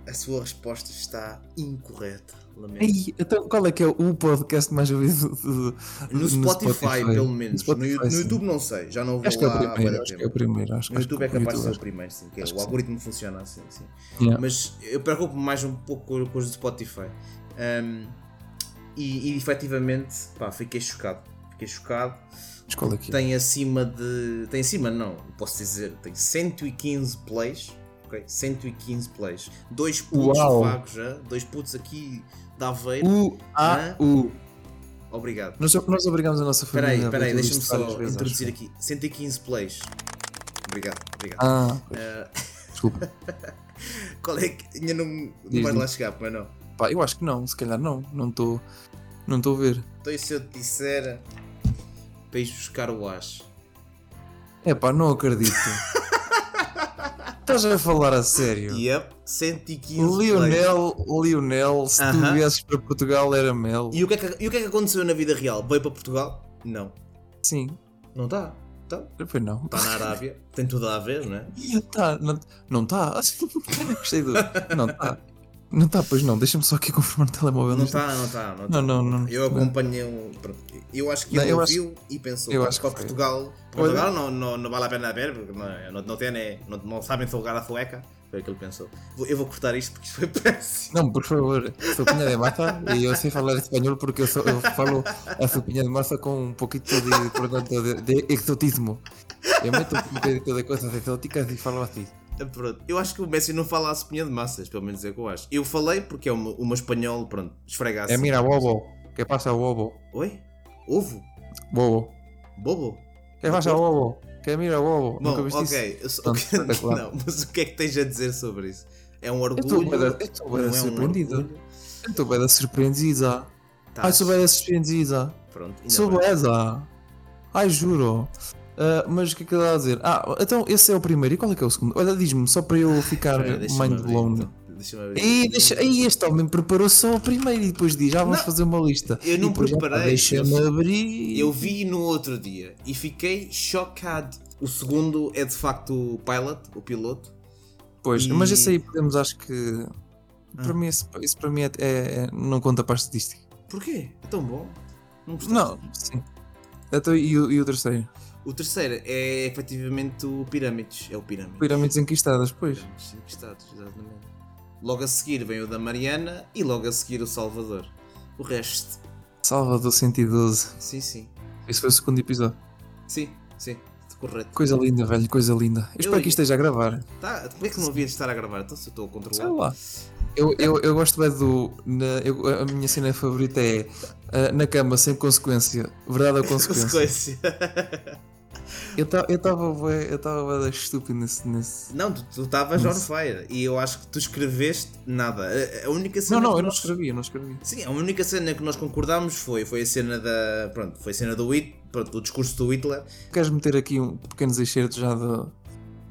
A sua resposta está incorreta. Lamento. Ei, então qual é que é o podcast mais ouvido do, No Spotify, pelo menos. No No, Spotify, no sim. YouTube não sei, já não vou Acho que é o primeiro, acho que é tempo. o primeiro. Acho, No acho YouTube é o capaz de ser o primeiro, sim, que é, o que sim. algoritmo funciona assim, sim. Yeah. Mas eu preocupo-me mais um pouco com, com os do Spotify. Um, e, e efetivamente, pá, fiquei chocado. Fiquei chocado. Mas qual é que é? Tem acima de. Tem acima, não, posso dizer, tem 115 plays. Ok? 115 plays. Dois putos Uau. vagos já. Dois putos aqui da Aveiro. U, A? U. Obrigado. Nós, nós obrigamos a nossa família. aí, a espera aí, ver deixa-me só vezes, introduzir acho. aqui. 115 plays. Obrigado, obrigado. Ah, Uh, desculpa. qual é que. Ainda não, não vais lá chegar, mas não. Pá, eu acho que não, se calhar não. Não estou não estou a ver. Então, e se eu te disser para ir buscar o Ash? É pá, não acredito. Estás a falar a sério? Yep, 115 plays. Lionel, Lionel, se tu Aham. viesses para Portugal era Mel. E o, que é que, e o que é que aconteceu na vida real? Veio para Portugal? Não. Sim, Não está. Está. pois não. Está na Arábia. Tem tudo a ver, não é? Tá, não, não tá. Gostei do. Não tá. Não tá, pois não. Deixa-me só aqui confirmar o telemóvel. Não está. está, não está. Não, Não, não, não. Eu acompanhei um. Eu acho que Não, ele eu acho- ouviu e pensou eu "Pá, acho para que foi. Portugal. Portugal não, não, não vale a pena ver, porque não, não, tem, não, não sabem jogar a sueca. Foi o que ele pensou. Eu vou cortar isto porque isto foi péssimo. Não, por favor. Sou Pinha de Mata e eu sei falar espanhol porque eu, sou- eu falo a su Pinha de Mata com um poquito de, portanto, de, de exotismo. Eu meto um poquito de coisas exóticas e falo assim. Pronto. Eu acho que o Messi não fala a sopinha de massas, pelo menos é o que eu acho. Eu falei porque é uma, uma espanhol, pronto, esfrega assim. É mira, bobo. Que passa, bobo? Oi? Ovo? Bobo. Bobo? Que passa, bobo? Que mira, bobo? Bom, Nunca viste isso? ok. eu só- Pronto, o que- espetacular. não, mas o que é que tens a dizer sobre isso? É um estou orgulho? eu estou é um surpreendida. orgulho? Eu estou bem surpreendida. Tá, Ai, sou bem surpreendida. Pronto, Sou bem. Ai, juro. Ah, mas o que é que eu ia dizer? Ah, então esse é o primeiro. E qual é que é o segundo? Olha, diz-me, só para eu ficar deixa-me mind blown. então. Ei, deixa, ei, este homem preparou só o primeiro e depois diz: Já vamos Não, fazer uma lista. eu não E depois, preparei, "Ah, Deixa-me abrir. Eu vi no outro dia e fiquei chocado. O segundo é de facto o pilot, o piloto. Pois, e- mas esse aí podemos, acho que. Para Ah. mim, esse, isso para mim é, é- é- não conta para a estatística. Porquê? É tão bom. Não? Não, sim. Então, e, e o terceiro? O terceiro é efetivamente o Pirâmides. É o Pirâmides. Pirâmides enquistadas, pois. Pirâmides enquistados, exatamente. Logo a seguir vem o da Mariana e logo a seguir o Salvador. O resto, Salvador 112. sim, sim. Esse foi o segundo episódio. Sim, sim. Correto. Coisa linda, velho, coisa linda. Eu espero que isto esteja a gravar. Tá, como é que não havia de estar a gravar? Então se eu estou a Sei controlar. lá. Eu, eu, eu gosto bem do. na- eu- a minha cena favorita é ah, na cama sem consequência. Verdade ou consequência? Consequência. Eu estava eu estava bué estúpido nesse. nesse... Não, tu estavas on fire e eu acho que tu escreveste nada. A, a única cena Não, não, eu não nós- escrevi, eu não escrevi. Sim, a única cena que nós concordámos foi, foi a cena da. Pronto, foi a cena do Hitler, pronto, o discurso do Hitler. Queres meter aqui um pequenos excertos já de.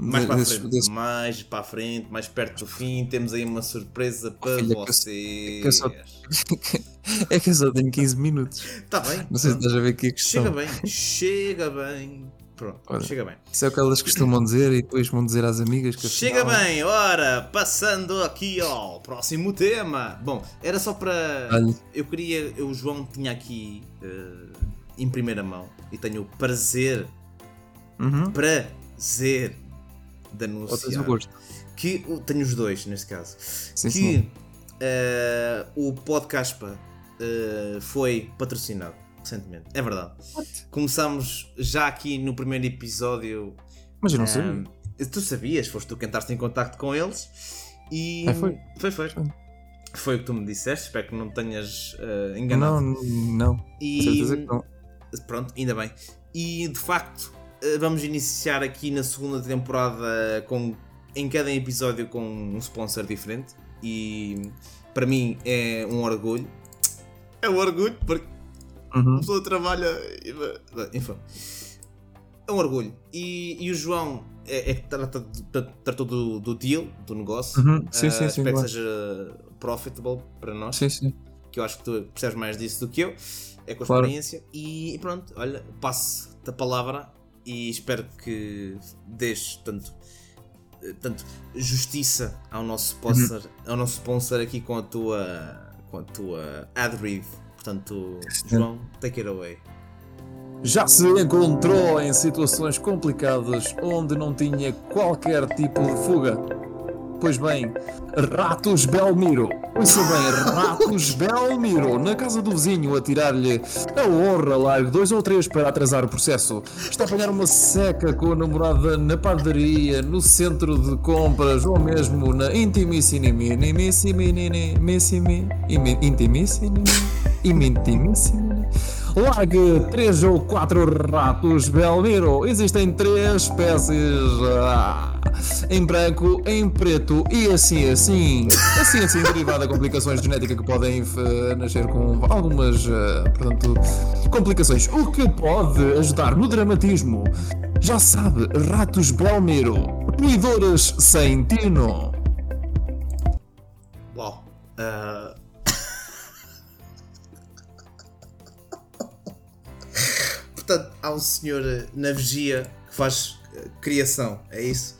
Mais para a frente, desses- mais para a frente, mais perto do fim, temos aí uma surpresa para filha, que vocês. que eu só- é que eu só tenho 15 minutos. Está bem. Não sei se estás a ver aqui a questão. Chega bem, chega bem. Pronto, Olha, chega bem. Isso é o que elas costumam dizer e depois vão dizer às amigas que Chega afinal- bem, ora, passando aqui ao próximo tema. Bom, era só para. Olha. Eu queria. eu- O João tinha aqui eh, em primeira mão e tenho o prazer, Uhum. prazer de Ou tens o anunciar gosto. que. Tenho os dois neste caso. Sim, que eh, o Podcaspa eh, foi patrocinado recentemente. É verdade. Começámos já aqui no primeiro episódio. Mas eu não eh, sabia. Tu sabias, foste tu que entraste em contacto com eles e. Ah, foi? Foi, foi. Foi. O que tu me disseste, espero que não tenhas eh, Não, enganado. não. E Certeza que não. pronto, ainda bem. E de facto, vamos iniciar aqui na segunda temporada com em cada episódio com um sponsor diferente e para mim é um orgulho. É um orgulho porque Uhum. a pessoa trabalha. Enfim. É um orgulho. E, e o João é, é que trata, tratou do, do deal, do negócio. Uhum. Sim, Ah, sim, sim. espero claro. que seja profitable para nós. Sim, sim. Que eu acho que tu percebes mais disso do que eu. É com a Claro. experiência. E, e pronto, olha, passo-te a palavra e espero que dês tanto. Tanto justiça ao nosso sponsor, Uhum. ao nosso sponsor aqui com a tua com a tua ad read. Portanto. João, take it away. Já se encontrou em situações complicadas onde não tinha qualquer tipo de fuga? Pois bem, Ratos Belmiro. Ouça bem, Ratos Belmiro, na casa do vizinho a tirar-lhe a honra largo dois ou três para atrasar o processo. Está a apanhar uma seca com a namorada na padaria, no centro de compras ou mesmo na intimissimi, intimissimi, intimissimi, intimissimi. Largue três ou quatro ratos Belmiro. Existem três espécies. ah, em branco, em preto e assim assim. Assim assim, derivada de complicações genéticas que podem eh, nascer com algumas, eh, portanto, complicações. O que pode ajudar no dramatismo? Já sabe, ratos Belmiro. Ruidores sem tino. Uau. Ah. Portanto, há um senhor eh, na vigia que faz eh, criação, é isso?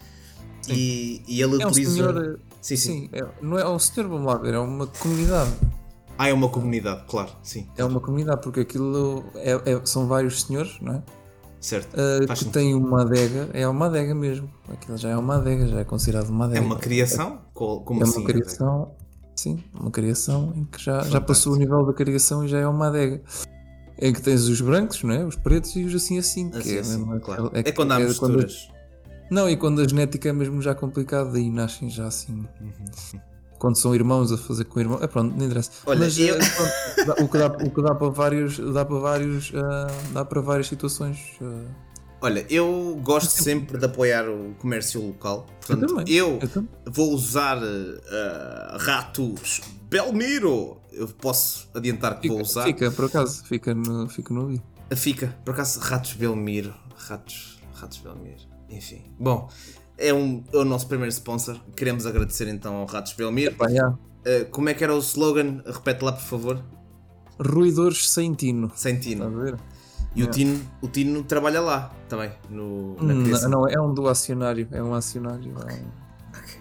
E, e ele É um utiliza. senhor. eh, Sim, sim. Sim, é, não é um senhor, vamos lá ver, é uma comunidade. Ah, é uma comunidade, claro, sim. É uma comunidade, porque aquilo é- é- são vários senhores, não é? Certo. Uh, que sentido. tem uma adega, é uma adega mesmo. Aquilo já é uma adega, já é considerado uma É adega. uma criação? Co- Como É assim? uma criação, sim, uma criação em que já, já passou o nível da criação e já é uma adega. Em que tens os brancos, não é? os pretos e os assim assim. que Assim, é, assim, claro. aquele- É quando há é misturas. não, e quando a genética é mesmo já complicada e nascem já assim. Quando são irmãos a fazer com irmãos. É pronto, não interessa. Olha, Mas eu- eh, pronto, o, que dá, o que dá para vários. Dá para vários. ah, dá para várias situações. ah. Olha, eu gosto sempre de apoiar o comércio local. Portanto, eu Eu também. vou usar eh, ratos Belmiro. Eu posso adiantar que vou Fica, usar. fica, por acaso, fica no, fica no vídeo. Fica, por acaso, Ratos Belmiro. Ratos, Ratos Belmiro. Enfim. Bom, é, um, é o nosso primeiro sponsor. Queremos agradecer então ao Ratos Belmiro. Pá, já. Eh, como é que era o slogan? Repete lá, por favor. Ruidores sem tino. Sem Tino. a ver? E o, Yeah. Tino, o Tino trabalha lá também. No, na Hum, criação. não, é um do acionário. É um acionário. É um,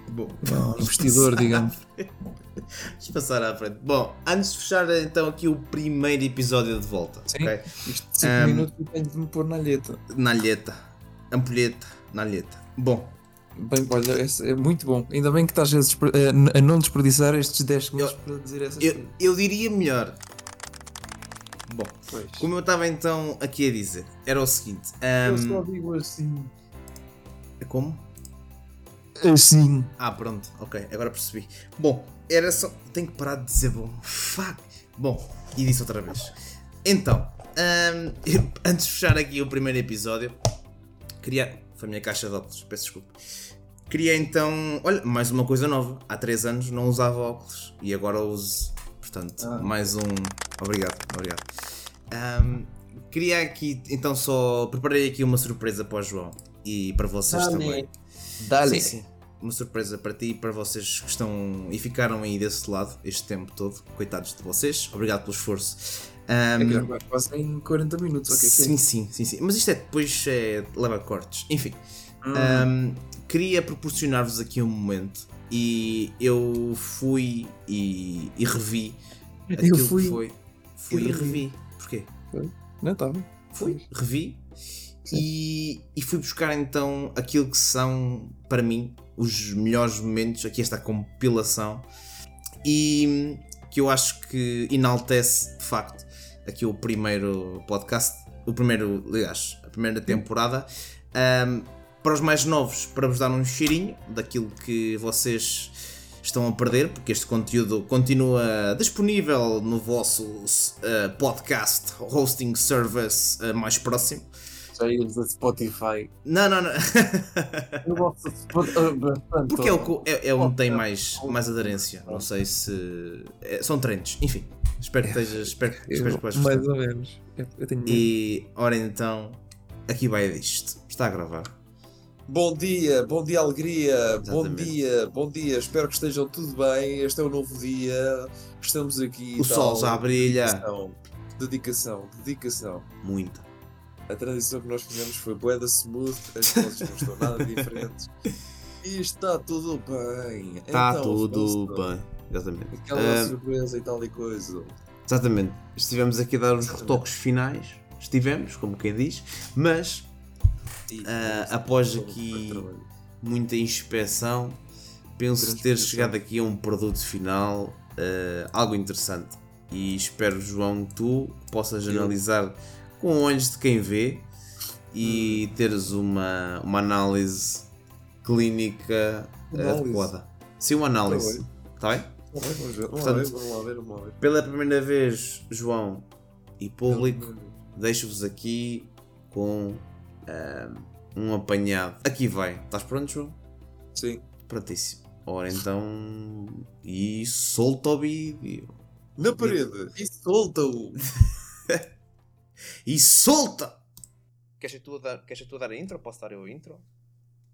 Bom, é um investidor, digamos. Vamos passar à frente. Bom, antes de fechar então aqui o primeiro episódio de volta. Sim. ok? Isto de 5 Um, minutos tenho de me pôr na alheta. Na alheta. Ampulheta. Na alheta. Bom, Bem, olha, esse é muito bom. Ainda bem que estás a, desper- a- não desperdiçar estes 10 segundos Eu- para dizer essas eu, coisas. eu diria melhor. Bom, Pois. como eu estava então aqui a dizer, era o seguinte. Eu ahm, só digo assim. Como? Assim. Ah, pronto, ok, agora percebi. Bom, era só. Tenho que parar de dizer bom. Fuck. Bom, e disse outra vez. Então, eu- antes de fechar aqui o primeiro episódio, queria. Foi a minha caixa de óculos, peço desculpa. Queria então. Olha, mais uma coisa nova. Há 3 anos não usava óculos e agora uso. Portanto, Ah. mais um. Obrigado, obrigado. Ahm, queria aqui então só. Preparei aqui uma surpresa para o João e para vocês também. Dá-lhe. Sim, sim. Uma surpresa para ti e para vocês que estão e ficaram aí desse lado este tempo todo. Coitados de vocês. Obrigado pelo esforço. É já vai quase em 40 minutos. ok? sim, sim, sim, sim. Mas isto é depois é, leva cortes. Enfim. Hum. ahm, queria proporcionar-vos aqui um momento e eu fui e, e revi aquilo fui que foi. Fui e revi. revi. Porquê? Não, tá bem. Fui, revi e, e fui buscar então aquilo que são, para mim, os melhores momentos, aqui esta compilação, e que eu acho que enaltece de facto aqui o primeiro podcast, o primeiro, aliás, a primeira temporada. Ahm, para os mais novos, para vos dar um cheirinho daquilo que vocês estão a perder, porque este conteúdo continua disponível no vosso eh, podcast hosting service eh, mais próximo. Já íamos a Spotify. Não, não, não. Eu gosto de Spotify. Porque é, o, que- é, é onde tem mais, mais aderência. Não sei se. é- são trends. Enfim, espero que estejas. Espero, que- espero que vais gostar. Mais ou menos. Eu, eu tenho. E ora então, aqui vai disto. Está a gravar. Bom dia, bom dia, alegria, bom Exatamente. dia, bom dia, espero que estejam tudo bem. Este é o novo dia, estamos aqui. O sol já brilha. Dedicação, dedicação, dedicação. Muito. A transição que nós fizemos foi bué da smooth, as vozes não estão nada diferentes. E está tudo bem. Está Então, tudo bem. Exatamente. Aquela Ah, surpresa e tal e coisa. exatamente. Estivemos aqui a dar os retoques finais. Estivemos, como quem diz. Mas E- Ah, após aqui- muita inspeção, penso ter chegado aqui a um produto final eh, algo interessante. E espero, João, que tu possas Eu. analisar com olhos de quem vê e teres uma, uma análise clínica eh, Análise. adequada. Sim, uma análise. Está bem? Vamos ver, vamos ver, vamos Portanto- ver, vamos lá ver, vamos lá ver. Pela primeira vez, João e público, deixo-vos aqui com eh, um apanhado. Aqui vai. Estás pronto, João? Sim. Prontíssimo. Ora então. E solta o vídeo. Na parede, e solta-o. E solta! Queres tu, a dar, queres tu a dar a intro? Posso dar eu a intro?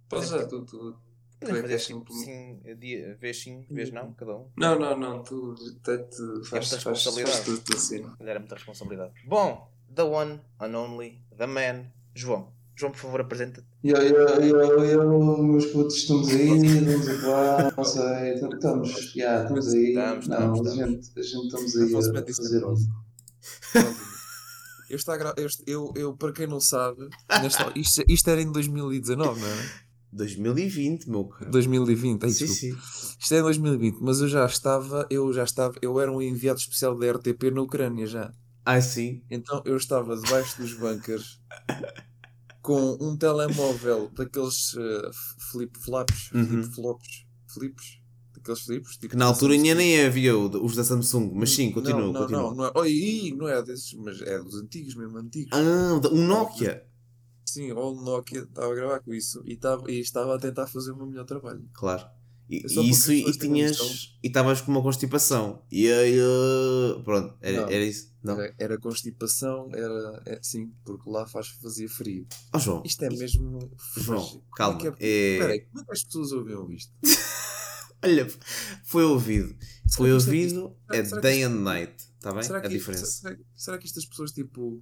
Podes já, tu, tu. Podemos fazer que és assim, simples. sim, dia, vez sim, vez não, cada um. Não, não, não, tu te faz, faz, faz responsabilidade. tudo tu assim. Era muita responsabilidade. Bom, the one and only, the man, João. João, por favor, apresenta-te. Eu, eu, eu, eu, meus putos, estamos aí, estamos a falar, não sei, estamos, já, estamos aí, Estamos, não, estamos, a gente, a gente estamos aí a fazer isso. Eu, está gra- este- eu, eu, para quem não sabe, nesta- isto, isto era em 2019, não é? 2020, meu caro. 2020, ai, Sim, sim. Isto é em 2020, mas eu já estava, eu já estava, eu era um enviado especial da RTP na Ucrânia já. Ah, sim. Então eu estava debaixo dos bunkers com um telemóvel daqueles eh, flip-flops, Uhum. flip-flops, flips, daqueles flips. Tipo Que na altura da ainda Samsung. nem havia os da Samsung, mas sim, continua, não, não, continua. Não, não é, Oi, ih, não é desses, mas é dos antigos mesmo, antigos. Ah, um Nokia. Sim, ou o Nokia estava a gravar com isso e estava, e estava a tentar fazer o meu melhor trabalho. Claro. E, e isso, e tinhas. E estavas com uma constipação. E aí. uh, Pronto, era, Não. era isso. Não. Era, era constipação, era. É, sim, porque lá faz, fazia frio. Oh, João. Isto é mesmo. João, Como é calma. que é- é- Espera aí, como é que as pessoas ouviam isto? Olha, foi ouvido. Foi é- ouvido é day isto- and night. Está bem? Será a que, diferença. Será, será que estas pessoas, tipo,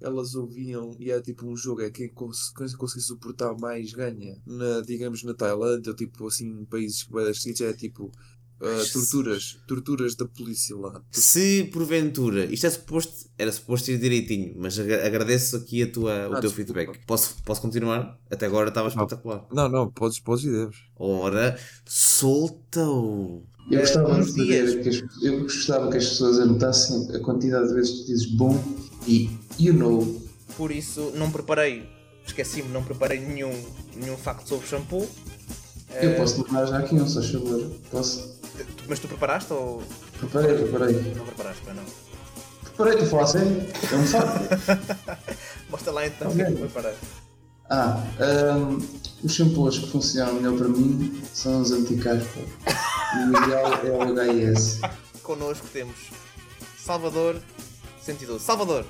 elas ouviam e é tipo um jogo, é quem cons conseguir suportar mais ganha? Na, digamos, na Tailândia, ou tipo assim, países que vai seguidos, é tipo ah, torturas, torturas da polícia lá. Se porventura, isto é suposto, era suposto ir direitinho, mas agra- agradeço aqui a tua, o Ah, teu desculpa. feedback. Posso, posso continuar? Até agora estava espetacular. Não, não, podes, podes e deves. Ora, solta-o! Eu gostava uns de que as, eu gostava que as pessoas anotassem a quantidade de vezes que dizes bom e you know. Por isso, não preparei, esqueci-me, não preparei nenhum, nenhum facto sobre shampoo. Eu Eh, posso tomar já aqui um, só favor. Posso? Tu- Mas tu preparaste ou Preparei, preparei. não preparaste? Para não. Preparei, falar a sério? É um facto. Mostra lá então o que é que tu preparaste. Ah, ahm, os shampoos que funcionam melhor para mim são os anti-caspa. E o ideal é o HIS. Connosco temos Salvador 112. Salvador!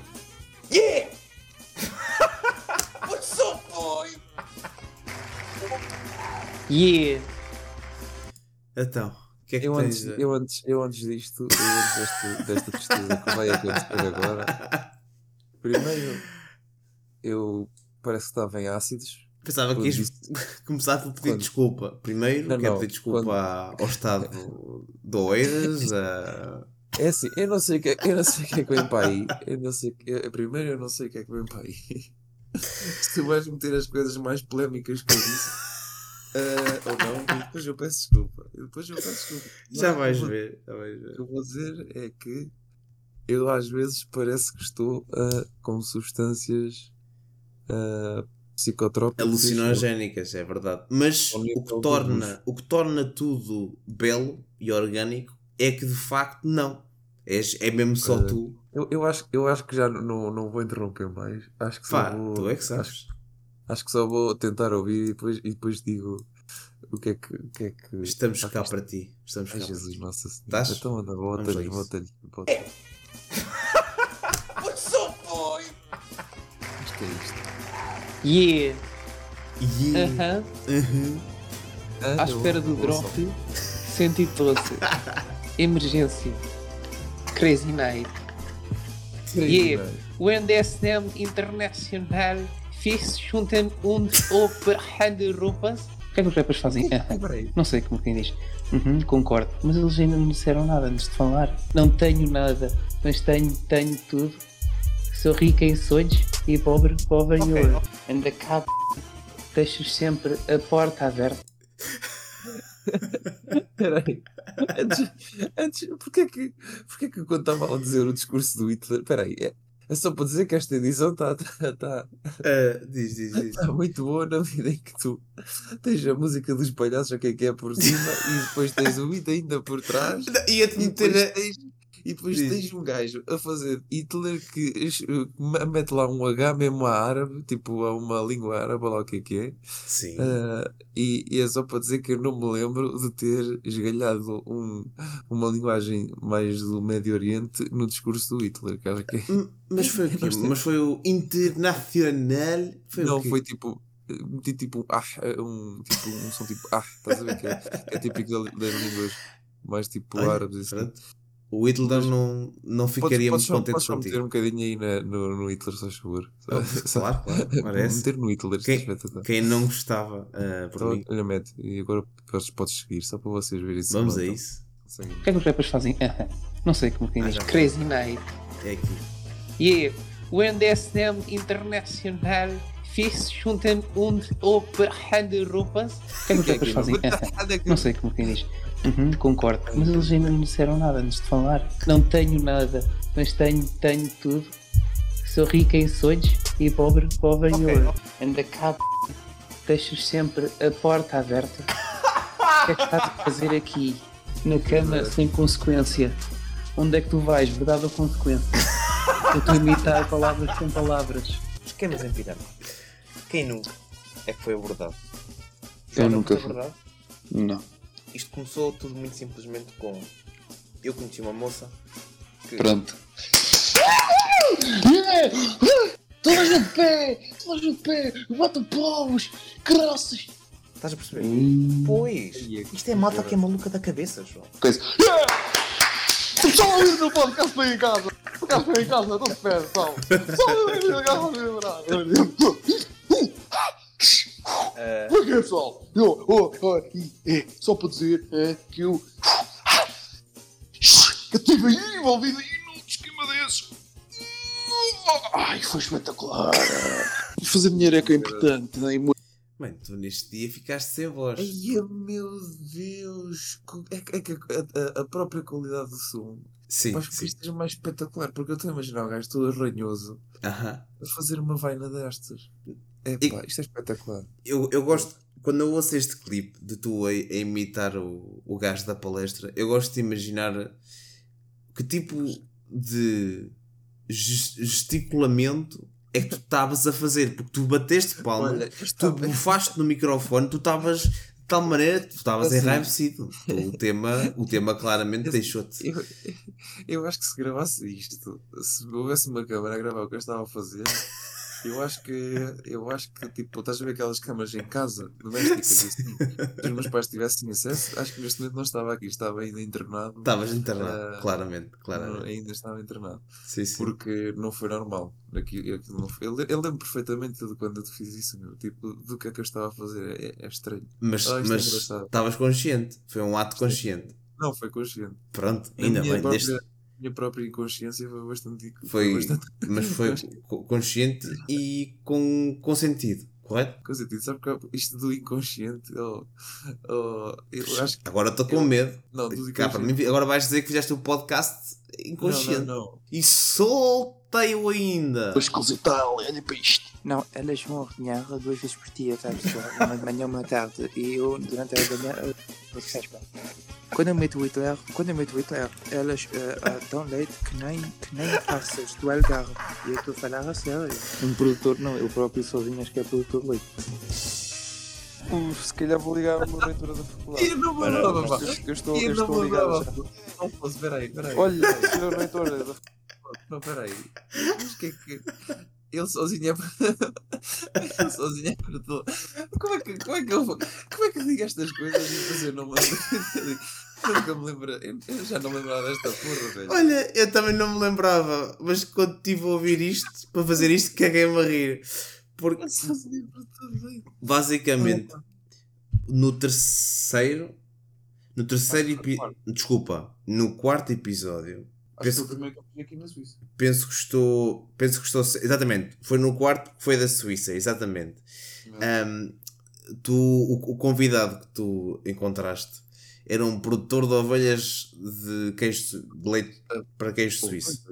Yeah! What's up, boy? Yeah! Então, que é que Eu antes, eu, antes, eu antes disto, eu antes desta, desta tristeza que vai acontecer agora, primeiro, eu parece que estava em ácidos. Pensava que ias disse- começar por pedir Quando- desculpa. Primeiro, Não, quero não, pedir desculpa quando- ao estado de Oeiras. a- É assim, eu não sei o que é, eu não sei que, é que vem para aí. Eu não sei, eu, primeiro, eu não sei o que é que vem para aí. Se tu vais meter as coisas mais polémicas que eu disse, ah, ou não, depois eu peço desculpa. Depois eu peço desculpa. Já vais vou- ver. Já vais ver. O que eu vou dizer é que eu às vezes parece que estou ah, com substâncias ah, psicotrópicas. Alucinogénicas, é verdade. Mas o que, torna, o que torna tudo belo e orgânico é que de facto não. És, é mesmo só Eh, tu. Eu, eu, acho, eu acho que já não, não vou interromper mais. Acho que Pá, vou. tu é que sabes. acho que só vou tentar ouvir e depois, e depois digo o que é que. O que, é que Estamos acho cá para ti. Estamos Ai cá para Jesus, ti. nossa senhora. Estás? Então anda, bota-lhe, bota-lhe. Bota Acho que é isto. Yeah! Yeah. Aham. Uhum. Ah, À eu- espera do drop. só- 112. Emergência. Crazy Night. Yeah. O NDSM Internacional fez juntam und Oberhanderupas. O que é que os rappers fazem? Peraí. Não sei como quem diz. Uhum, concordo. Mas eles ainda não disseram nada antes de falar. Não tenho nada, mas tenho, tenho tudo. Sou rica em sonhos e pobre, pobre em ouro. Anda cá, p***. deixas sempre a porta aberta. Peraí. Antes, antes porquê que, porquê que quando estava a dizer o discurso do Hitler, peraí, é, é só para dizer que esta edição está tá, tá, Ah, diz, diz, diz. tá muito boa na medida em que tu tens a música dos palhaços, o que é que é por cima, e depois tens o Hitler ainda por trás, Ia-te e meter tens, e depois Diz. tens um gajo a fazer Hitler que eh, mete lá um H mesmo a árabe, tipo a uma língua árabe, lá o que é que é. Sim. Ah, e, e é só para dizer que eu não me lembro de ter esgalhado um, uma linguagem mais do Médio Oriente no discurso do Hitler. Acho que é- Mas foi o quê? Mas foi o Internacional. Foi não, o foi tipo. eh, Meti tipo um ah, um, tipo, um som tipo ah, estás a ver? Que é, é típico da- das línguas mais tipo árabes. Assim. O Hitler não, não Podes, ficaria podes, muito só, contente podes só meter contigo. um bocadinho aí na- no, no Hitler, se faz favor. Só- claro, claro, parece. Meter no Hitler, Quem- é. Quem não gostava, ah, por mim, Olha, mete, e agora podes, podes seguir, só para vocês verem isso. vamos a isso. Conseguem. O que é que os rappers fazem? Não sei como quem Ah, diz. já. Crazy Night. É aqui. Yeah. O NDSM Internacional fez juntam und Oberhanderupas. O que é que os rappers fazem? Não sei como quem diz. Uhum, concordo. Mas eles ainda não disseram nada antes de falar. Não tenho nada, mas tenho, tenho tudo. Sou rica em sonhos e pobre, pobre em ouro. Anda cá, p***. deixas sempre a porta aberta. O que é que estás a fazer aqui? Na cama, sem consequência. Onde é que tu vais? Verdade ou consequência? Eu estou a imitar palavras sem palavras. Esquemas em pirâmide. Quem nunca é que foi abordado? Eu Já nunca fui. abordado? Não. Isto começou tudo muito simplesmente com. Eu conheci uma moça que. Pronto. Todas de pé! Todas de pé! Bota paus! Graças! Estás a perceber? Pois! Isto é malta que é maluca da cabeça, João. Coisa. A ouvir o podcast para em casa! Podcast para ir em casa, estou de pé, pessoal! A ouvir o podcast lembrar! Ah, Por quê, pessoal? Eu, oh, oh, e, é, só para dizer é, que eu. que eu estive aí envolvido aí num esquema desses! Ai, foi espetacular! Fazer dinheiro é que é importante, né? Muito Mano, tu neste dia ficaste sem voz. Ai, meu Deus! É, que- é que a, a- a própria qualidade do som Sim, com que isto seja mais espetacular, porque eu estou a imaginar o gajo todo arranhoso Aham. a fazer uma vaina destas. É E- pá, isto é espetacular. Eu, eu gosto, quando eu ouço este clipe de tu a, a imitar o, o gajo da palestra, eu gosto de imaginar que tipo de ges- gesticulamento é que tu estavas a fazer, porque tu bateste palma, Olha, tu bufaste no microfone, tu estavas de tal maneira que tu estavas Assim. enraivecido. O tema, o tema claramente deixou-te. Eu, eu acho que se gravasse isto, se houvesse uma câmera a gravar o que eu estava a fazer, eu acho que eu acho que tipo, estás a ver aquelas câmaras em casa, domésticas assim, se os meus pais tivessem acesso, acho que neste momento não estava aqui, estava ainda internado. Estavas internado, Ah, claramente, claramente. ainda estava internado. Sim, sim. Porque não foi normal. Aquilo, aquilo não foi. Eu, eu lembro perfeitamente de quando eu te fiz isso, meu. Tipo, do que é que eu estava a fazer. É, é estranho. Mas Ah, é mas estavas consciente, foi um ato consciente. Não, foi consciente. Pronto, ainda bem. própria, Deste, minha própria inconsciência foi bastante. Foi, bastante mas foi co- consciente e com, com sentido, correto? com sentido. Sabe que isto do inconsciente. Oh, oh, eu acho que. Agora estou com medo. Não, do Cá, mim, agora vais dizer que fizeste o podcast inconsciente. Não, não, não. E soltei-o ainda. coisa e tal, olha para isto. Não, elas vão ordenhar duas vezes por dia, tá pessoal? Uma de manhã e uma tarde. E eu, durante a manhã. Quando eu meto o Hitler, quando eu meto o Hitler, elas ah, dão leite que nem, que nem passas do Algarve. E eu estou a falar a sério. Um produtor, não, ele próprio sozinho acho que é produtor de leite. Uh, se calhar vou ligar uma leitura da faculdade. Eu não vou Mas pá. eu, estou, eu não estou ligado já. Não posso, peraí, peraí. Olha, senhor reitor da Não, peraí. Mas que é que. Ele sozinho é. Ele sozinho é produtor. Como é que, como é que eu vou. Como é que eu digo estas coisas e depois eu não me lembro? Nunca me lembro. Eu eu já não lembrava desta porra, velho. Olha, eu também não me lembrava, mas quando estive a ouvir isto, para fazer isto, caguei-me a rir. Porque, velho. basicamente, no terceiro. No terceiro episódio. Desculpa, no quarto episódio. Que Penso, foi o primeiro que eu fiz aqui na Suíça. penso que estou. Penso que estou. Exatamente. Foi no quarto que foi da Suíça, exatamente. Um, tu, o, o convidado que tu encontraste era um produtor de ovelhas de queijo de leite para queijo suíço.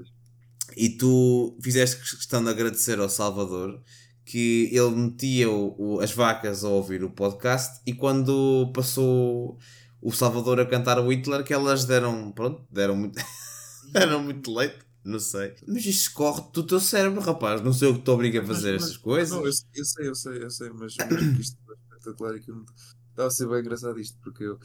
E tu fizeste questão de agradecer ao Salvador que ele metia o- o- as vacas a ouvir o podcast e quando passou o Salvador a cantar o Hitler que elas deram, pronto, deram muito, deram muito leite, não sei. Mas isto escorre do teu cérebro, rapaz, não sei o que te obriga a fazer Mas- essas mas- coisas. Não, eu, eu sei, eu sei, eu sei, mas, mas que isto é espetacular e que eu não- estava a ser bem engraçado isto, porque eu.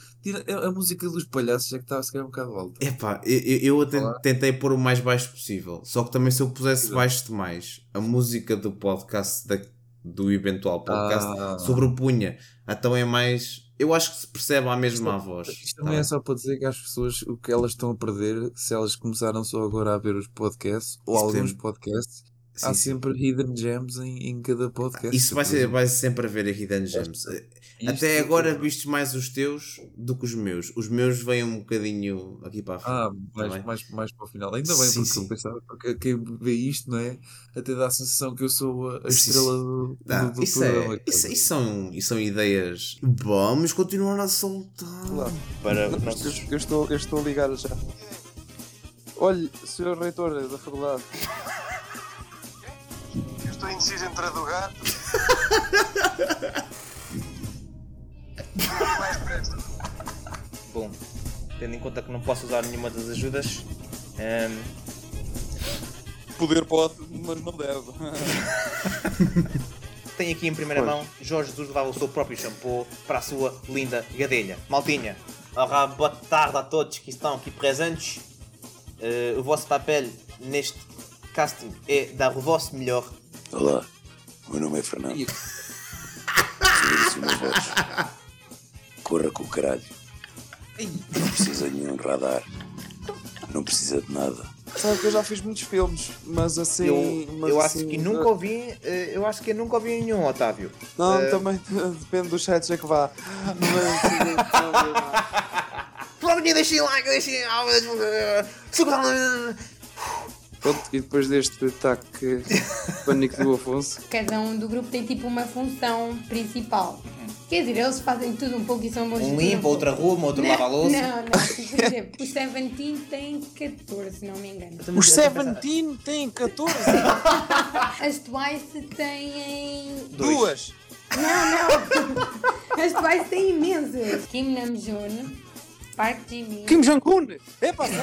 A, a música dos palhaços já que estava a se calhar um bocado alta. Epá, eu, eu, até tentei pôr o mais baixo possível. Só que também se eu pusesse Exato. baixo demais, a música do podcast, da- do eventual podcast, Ah. sobrepunha. Então é mais. Eu acho que se percebe à mesma a voz. Isto tá também é bem? só para dizer que as pessoas o que elas estão a perder se elas começaram só agora a ver os podcasts ou alguns tem- podcasts. Sim, há sim. sempre hidden gems em, em cada podcast. Isso vai, ser, vai sempre haver a Hidden Gems. Isto- Até agora vistes mais os teus do que os meus. Os meus vêm um bocadinho aqui para a frente. Ah, mais, mais, mais para o final. Ainda bem, Sim, porque sim. eu pensava, porque quem vê isto, não é? Até dá a sensação que eu sou a, estrela do, do, do isso, programa. é, isso, isso são, isso são ideias. Vamos continuar a soltar. Claro. Para os Eu, estou, eu estou a ligar já. Olha, senhor reitor da faculdade. Estou indeciso entre a do gato. Mais. Bom, tendo em conta que não posso usar nenhuma das ajudas, ehm, Poder pode, mas não deve. tenho aqui em primeira Pois. mão Jorge Jesus levava o seu próprio shampoo para a sua linda gadelha. Maltinha, ora, boa tarde a todos que estão aqui presentes. Eh, o vosso papel neste casting é dar o vosso melhor. Olá, o meu nome é Fernando. Voz. Corra com o caralho. Não precisa de nenhum radar. Não precisa de nada. Sabe que eu já fiz muitos filmes, mas assim. Eu, mas eu acho assim, que nunca ouvi, eh, eu acho que eu nunca ouvi nenhum, Otávio. Não, Eh, também depende dos sites a que vá. Mas, Pronto, deixem like, deixem. Pronto, e depois deste ataque pânico do Afonso, Cada um do grupo tem tipo uma função principal. Quer dizer, eles fazem tudo um pouco e são bons Um limpa, um outra ruma, outro lava a louça. Não, não. Por exemplo, o Seventeen tem 14, se não me engano. os Seventeen têm 14, As Twice têm. duas. Não, não! As Twice têm imensas. Kim Namjoon, Park Jimin. Kim Jong-un! Epá,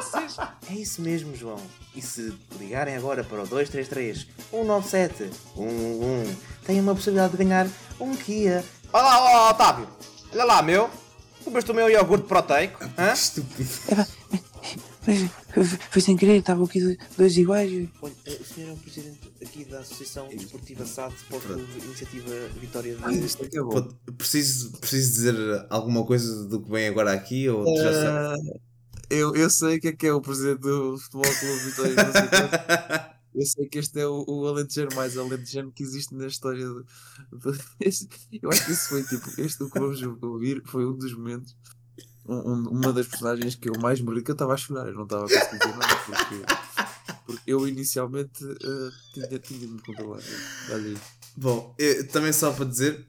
sai Vocês. É isso mesmo, João. E se ligarem agora para o 233 197 11 têm uma possibilidade de ganhar um Kia. Olha lá, ó, Otávio. Olha lá, meu. Comeste o meu iogurte proteico? Hã? Estúpido. Foi sem querer, estavam aqui dois iguais. Olha, o senhor é o presidente aqui da Associação Desportiva SAD, Sport Iniciativa Vitória Ah, de... isto acabou. Pô, Preciso, preciso dizer alguma coisa do que vem agora aqui? Ou tu já sabes? Ah, eu, eu sei que é que é o presidente do Futebol Clube Vitória de. Eu sei que este é o, o alentejano mais alentejano que existe na história do, do- este- Eu acho que isso foi tipo, este o que vamos ouvir foi um dos momentos, um- um- uma das personagens que eu mais morri, que eu estava a chorar, eu não estava a conseguir dizer nada, porque, porque eu inicialmente ah, tinha, tinha de me controlar. Olha aí. Bom, eu- também só para dizer.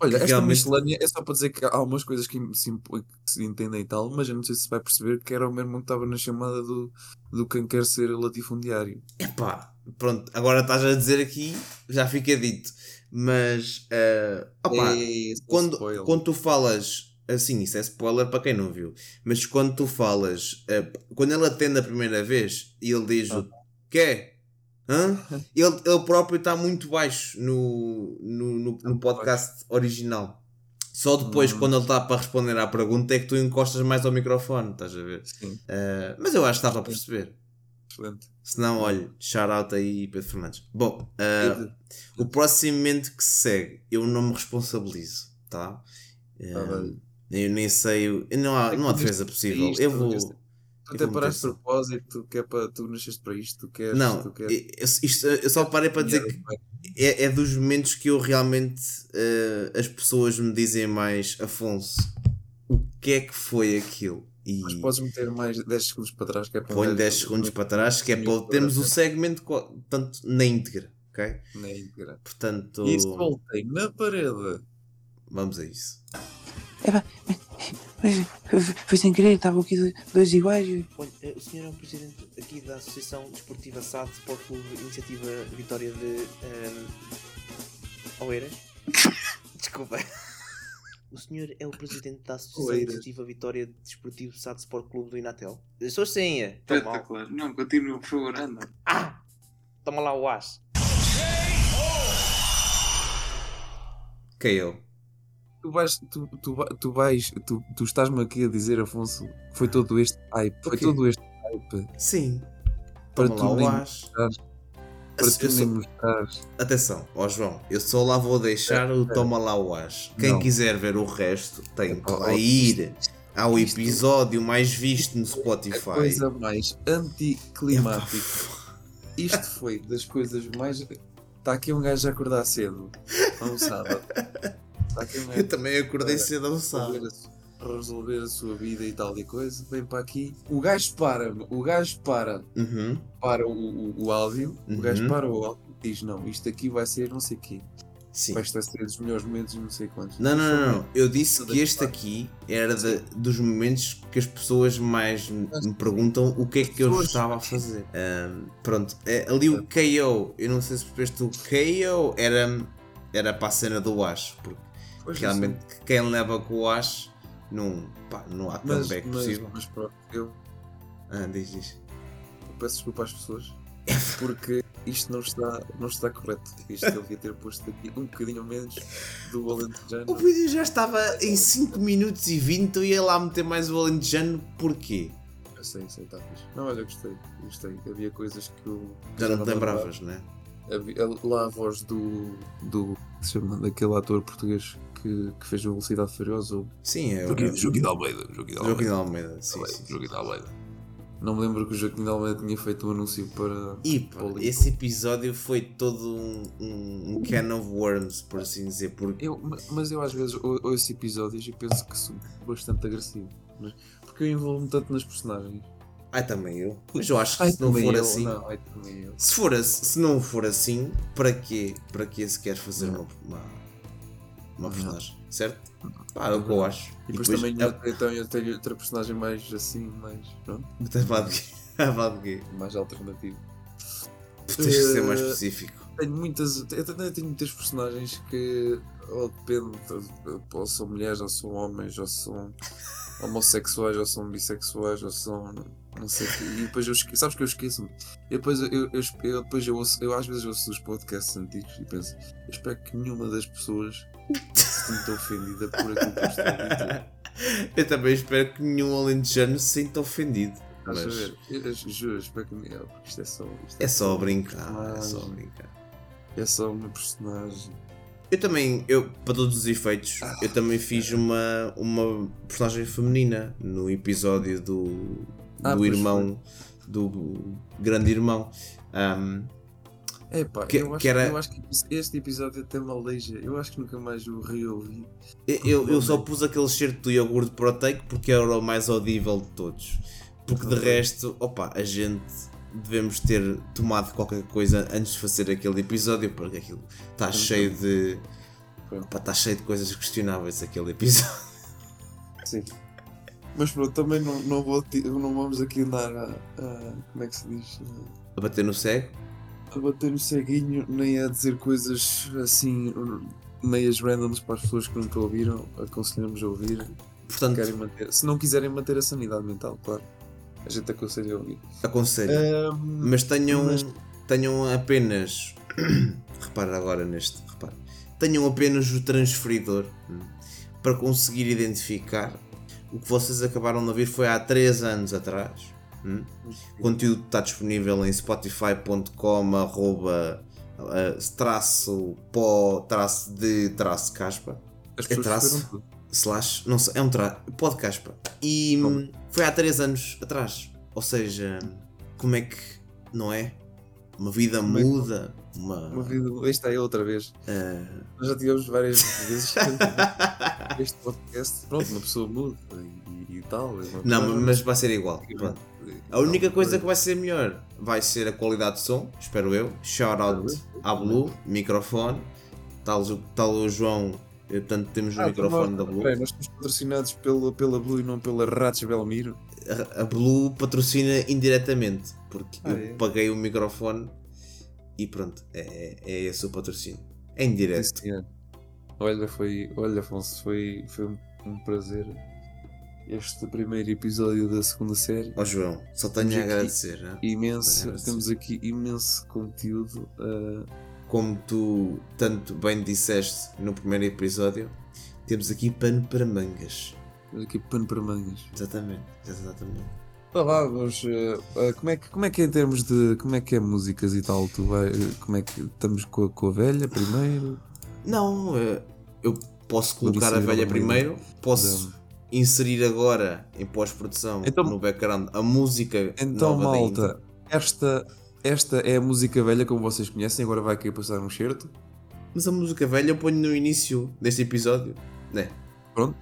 Olha, esta Realmente- miscelânea é só para dizer que há algumas coisas que se, que se entendem e tal, mas eu não sei se vai perceber que era o mesmo que estava na chamada do, do quem quer ser latifundiário. Epá, pronto, agora estás a dizer aqui, já fica dito. Mas, eh, opá, Ei, esse é quando, spoiler. quando tu falas assim, isso é spoiler para quem não viu. Mas quando tu falas, eh, quando ele atende a primeira vez e ele diz o quê? Hã? Ele, ele próprio está muito baixo no, no, no, no podcast original. Só depois, quando ele está para responder à pergunta, é que tu encostas mais ao microfone, estás a ver? Sim. Eh, mas eu acho que estava a perceber. Excelente. Se não, olha, shout out aí Pedro Fernandes. Bom, eh, o próximo momento que se segue, eu não me responsabilizo, tá? Eh, Ah. Eu nem sei, não há, É não há defesa possível. isto- Eu vou. Tu até paraste de propósito, que é para tu nasceste para isto, tu queres. Não, tu queres... eu, isto- eu só parei para dizer que é, é dos momentos que eu realmente eh, as pessoas me dizem mais Afonso, o que é que foi aquilo? E Mas podes meter mais 10 segundos para trás, que é para. ponho ver- 10 segundos para trás, que é para termos o segmento co- tanto na íntegra, ok? Na íntegra. Portanto, E isso voltei na parede. vamos a isso. Mas foi, foi sem querer, estavam aqui dois- iguais. Olha, eh, o senhor é o presidente aqui da Associação Desportiva SAD Sport Clube Iniciativa Vitória de ehm, Oeiras? Desculpa. O senhor é o presidente da Associação Oeiras. Iniciativa Vitória Desportivo SAD Sport Clube do Inatel? Eu sou sim, é. Espetacular. Não, continua, por favor, anda. Ah! Toma lá o as. Que eu. Tu vais, tu, tu, tu vais, tu, tu estás-me aqui a dizer, Afonso, que foi todo este hype, foi todo este hype Sim. para Toma tu lá nem mostrares, para Eu tu nem sou- mostrares. Atenção, ó João, eu só lá vou deixar o Toma lá o as. Quem Não. quiser ver o resto tem que lá ir ao episódio mais visto no A Spotify. coisa mais anticlimática. Isto foi das coisas mais. Está aqui um gajo a acordar cedo, a um sábado. Um gajo Eu também acordei Para cedo sábado. a, su- resolver a sua vida e tal e coisa. Vem para aqui. O gajo para-me, o gajo para, Uhum. para o, o, o áudio, o gajo Uhum. para o áudio e diz: Não, isto aqui vai ser não sei o quê. Sim. Vai estar ser dos melhores momentos, não sei quantos. Não, não, não, não. Eu disse que a este aqui era de- dos momentos que as pessoas mais me perguntam o que é que eu estava a fazer. Ahm, pronto, é, ali o KO, eu não sei se percebeste o KO, era, era para a cena do Ash, porque Pois, realmente quem leva com o Ash não, pá, não há Mas, comeback mas, possível. mas pronto, eu Ah, diz, diz. peço desculpa às pessoas porque isto não está, não está correto. Isto eu devia ter posto aqui um bocadinho menos do O Alentejano. vídeo já estava em 5 minutos e 20, eu ia lá meter mais o Alentejano, porquê? Eu sei, sei, está fixe. Não, olha, gostei, gostei. Havia coisas que eu. Já não te lembravas, né? Havia- lá a voz do. do. se chama? daquele ator português que, que fez a Velocidade Furiosa. o Sim, é o Joaquim Joaquim de Almeida. Joaquim de Joaquim Almeida. de Almeida. Sim, Almeida, sim. Joaquim de Almeida. Não me lembro que o Joaquim de Almeida tinha feito um anúncio para. E para o esse episódio foi todo um, um, um can of worms, por assim dizer, porque Eu, ma- mas eu às vezes ou- ouço episódios e penso que sou bastante agressivo. Mas, porque eu envolvo-me tanto nas personagens. ai também eu. Mas eu acho que Ai, se não for eu, assim, Não, ai, se for se não for assim, para quê? Para quê se queres fazer uma uma, uma personagem, certo? Pá, é o que eu acho. E depois, também eu, então eu tenho outra personagem mais assim, mais. Pronto, mais alternativa. Tens que ser mais Eh, específico. Tenho muitas. Eu também tenho muitas personagens que ou depende, ou são mulheres, ou são homens, ou são homossexuais, ou são bissexuais, ou são não sei o quê. E depois eu esqueço, sabes que eu esqueço-me? E depois eu, eu, eu, eu- depois eu, ouço, eu às vezes ouço os podcasts antigos e penso, eu espero que nenhuma das pessoas se sinta ofendida por aquilo que eu estou a dizer. Eu também espero que nenhum alentejano se sinta ofendido. Mas ver? Eu, juro, espero que não, porque isto é só. Isto é só uma brincar, é só brincar. É só uma personagem. Eu também, eu, para todos os efeitos, eu também fiz uma, uma personagem feminina no episódio do, Ah, do pois irmão, do grande irmão. Ahm, É pá, Que- eu, acho, que era- eu acho que este episódio até me aleija. Eu acho que nunca mais o reouvi. eu, eu, eu só pus aquele certo do iogurte proteico porque era o mais audível de todos. Porque de resto, opa, a gente devemos ter tomado qualquer coisa antes de fazer aquele episódio porque aquilo está cheio de. Opa, está cheio de coisas questionáveis aquele episódio. Sim. Mas pronto, também não, não, vou, não vamos aqui andar a, a- Como é que se diz? A bater no cego. A bater no ceguinho, nem a dizer coisas assim. meias randoms para as pessoas que nunca ouviram. Aconselhamos a ouvir. Portanto, Querem manter, se não quiserem manter a sanidade mental, claro. A gente aconselha a ouvir. aconselho. Ahm, Mas tenham, mas- tenham apenas. repara agora neste. Repara. Tenham apenas o transferidor hum, para conseguir identificar o que vocês acabaram de ouvir foi há 3 anos atrás. Hum. O conteúdo está disponível em spotify.com arroba eh, traço pó traço de traço caspa as é traço? slash não sei, é um tra pó de caspa e hum, foi há 3 anos atrás ou seja como é que não é uma vida Como é muda uma, Uma vida, esta é outra vez. eh, Nós já tivemos várias vezes este podcast. Pronto, uma pessoa muda e, e tal. é não mas vai ser igual pronto. A única coisa que vai ser melhor vai ser a qualidade de som, espero eu. Shout out à Blue, microfone. Tal, tal o João, eh, portanto temos o Ah, microfone da Blue. peraí, nós somos patrocinados pela, pela Blue e não pela Ratos Belmiro. A, a Blue patrocina indiretamente, porque Ah, eu é? paguei o microfone e pronto, é, é esse o patrocínio. É indireto. Sim. Olha, foi, olha, Afonso, foi, foi um prazer este primeiro episódio da segunda série. Ó João, só tenho Temos a aqui agradecer. né? Imenso, Agradecer. temos aqui imenso conteúdo. ah, Como tu tanto bem disseste no primeiro episódio, temos aqui pano para mangas. temos aqui pano para mangas. Exatamente, exatamente. Lá, mas ah, ah, como, é que, como é que é em termos de. Como é que é músicas e tal? Tu vai, como é que estamos com a, com a velha primeiro? Não, eh, eu posso colocar a velha primeiro, posso inserir agora em pós-produção Então- no background a música Então, nova malta, esta, esta é a música velha como vocês conhecem. Agora vai aqui passar um certo. Mas a música velha eu ponho no início deste episódio, né? Pronto,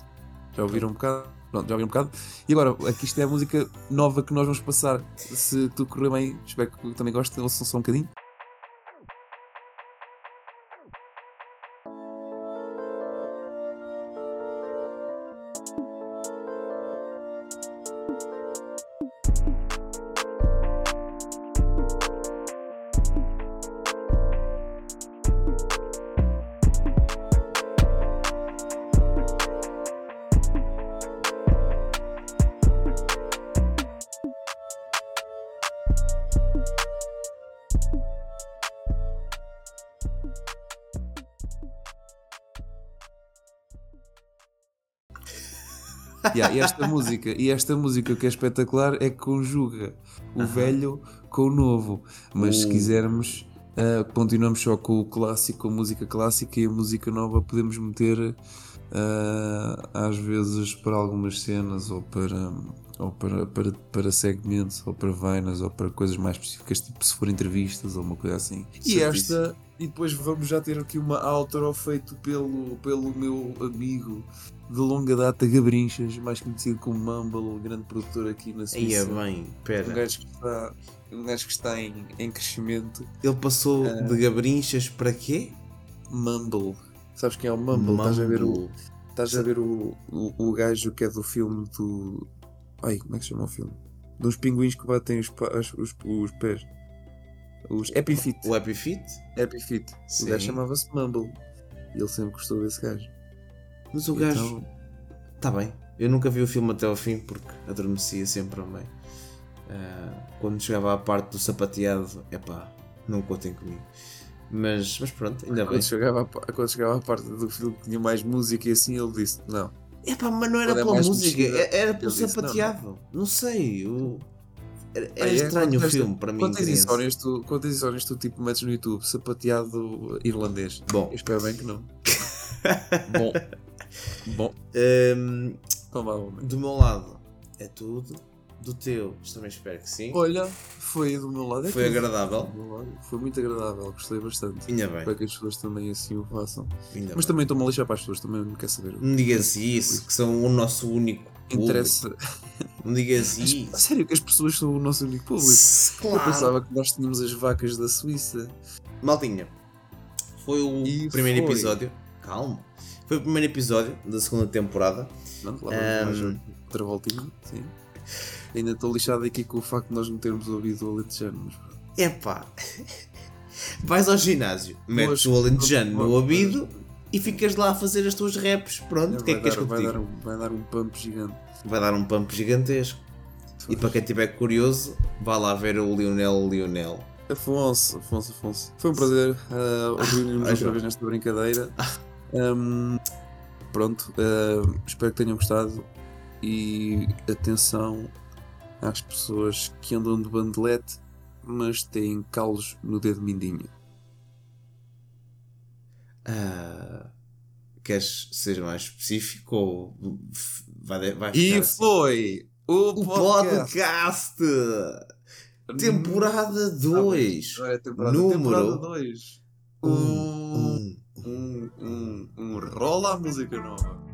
já ouviram um bocado. Pronto, já ouviram um bocado. E agora, aqui isto é a música nova que nós vamos passar. Se tudo correr bem, espero que também gostem, ouçam só um bocadinho. you. Yeah, e esta música, e esta música que é espetacular é que conjuga o velho com o novo. Mas se Uh. quisermos, ah, continuamos só com o clássico, com a música clássica e a música nova podemos meter ah, às vezes para algumas cenas ou para ou para, para, para segmentos ou para vainas ou para coisas mais específicas, tipo se for entrevistas ou uma coisa assim. E Certíssimo. esta, e depois vamos já ter aqui uma outro feito pelo, pelo meu amigo de longa data, Gabrinchas, mais conhecido como Mumble, grande produtor aqui na Aí é Suíça. bem, Um pera. gajo que está, um gajo que está em, em crescimento. Ele passou Ah. de gabrinchas para quê? Mumble. Sabes quem é o Mumble? Estás a ver o, Mumble. estás a ver o, o, o gajo que é do filme do. Ai, como é que se chama o filme? Dos pinguins que batem os, os, os pés. Os Epifit. O? Epifit. Sim. O gajo chamava-se Mumble. E ele sempre gostou desse gajo. Mas o gajo. Então, Tá bem. Eu nunca vi o filme até ao fim porque adormecia sempre ao meio. Ah, quando chegava à parte do sapateado, epá, não contem comigo. Mas, mas pronto, ainda bem. quando, chegava a, quando chegava à parte do filme que tinha mais música e assim, ele disse: Não. Epá, mas não era é pela música, mexida, era- pelo disse, não, sapateado. Não, sei. o- Ah, é? estranho o filme para mim. Criança. insónias, tu, quando tens insónias, tu tipo metes no YouTube sapateado irlandês. Bom, Eu espero bem que não. Bom. Bom. homem. do meu lado é tudo. Do teu, também espero que sim. Olha, foi do meu lado. é Foi agradável. Lado. Foi muito agradável, gostei bastante. Ainda bem. Espero que as pessoas também assim o façam. Ainda Mas bem. também estou-me a lixar para as pessoas, também não quer saber. Não digas isso, que são o nosso único. Interessa. Não digas isso. sério que as pessoas são o nosso único público. S- Eu Claro. pensava que nós tínhamos as vacas da Suíça. Maltinha, foi o E primeiro foi. episódio. Calma. Foi o primeiro episódio da segunda temporada. Não, lá mais outra voltinha. Sim. Ainda estou lixado aqui com o facto de nós não termos ouvido o Alentejano. Mas... Epá. Vais ao ginásio, metes o alentejano no ouvido e ficas lá a fazer as tuas raps. Pronto, o que é que queres que eu vai, dar, um- vai dar um pump gigante. Vai dar um pump gigantesco. E para quem estiver curioso, vá lá ver o Lionel Lionel. Afonso, Afonso, Afonso. Foi um prazer uh, ouvir-nos ai, outra vez nesta brincadeira. Um, pronto, uh, espero que tenham gostado e atenção às pessoas que andam de bandelete, mas têm calos no dedo mindinho. Ah, queres ser mais específico ou vai, vai E assim? foi o, o podcast. podcast! Temporada 2. Agora é temporada, Número temporada 2. Um, Um, um. um, um, um, rola a música nova.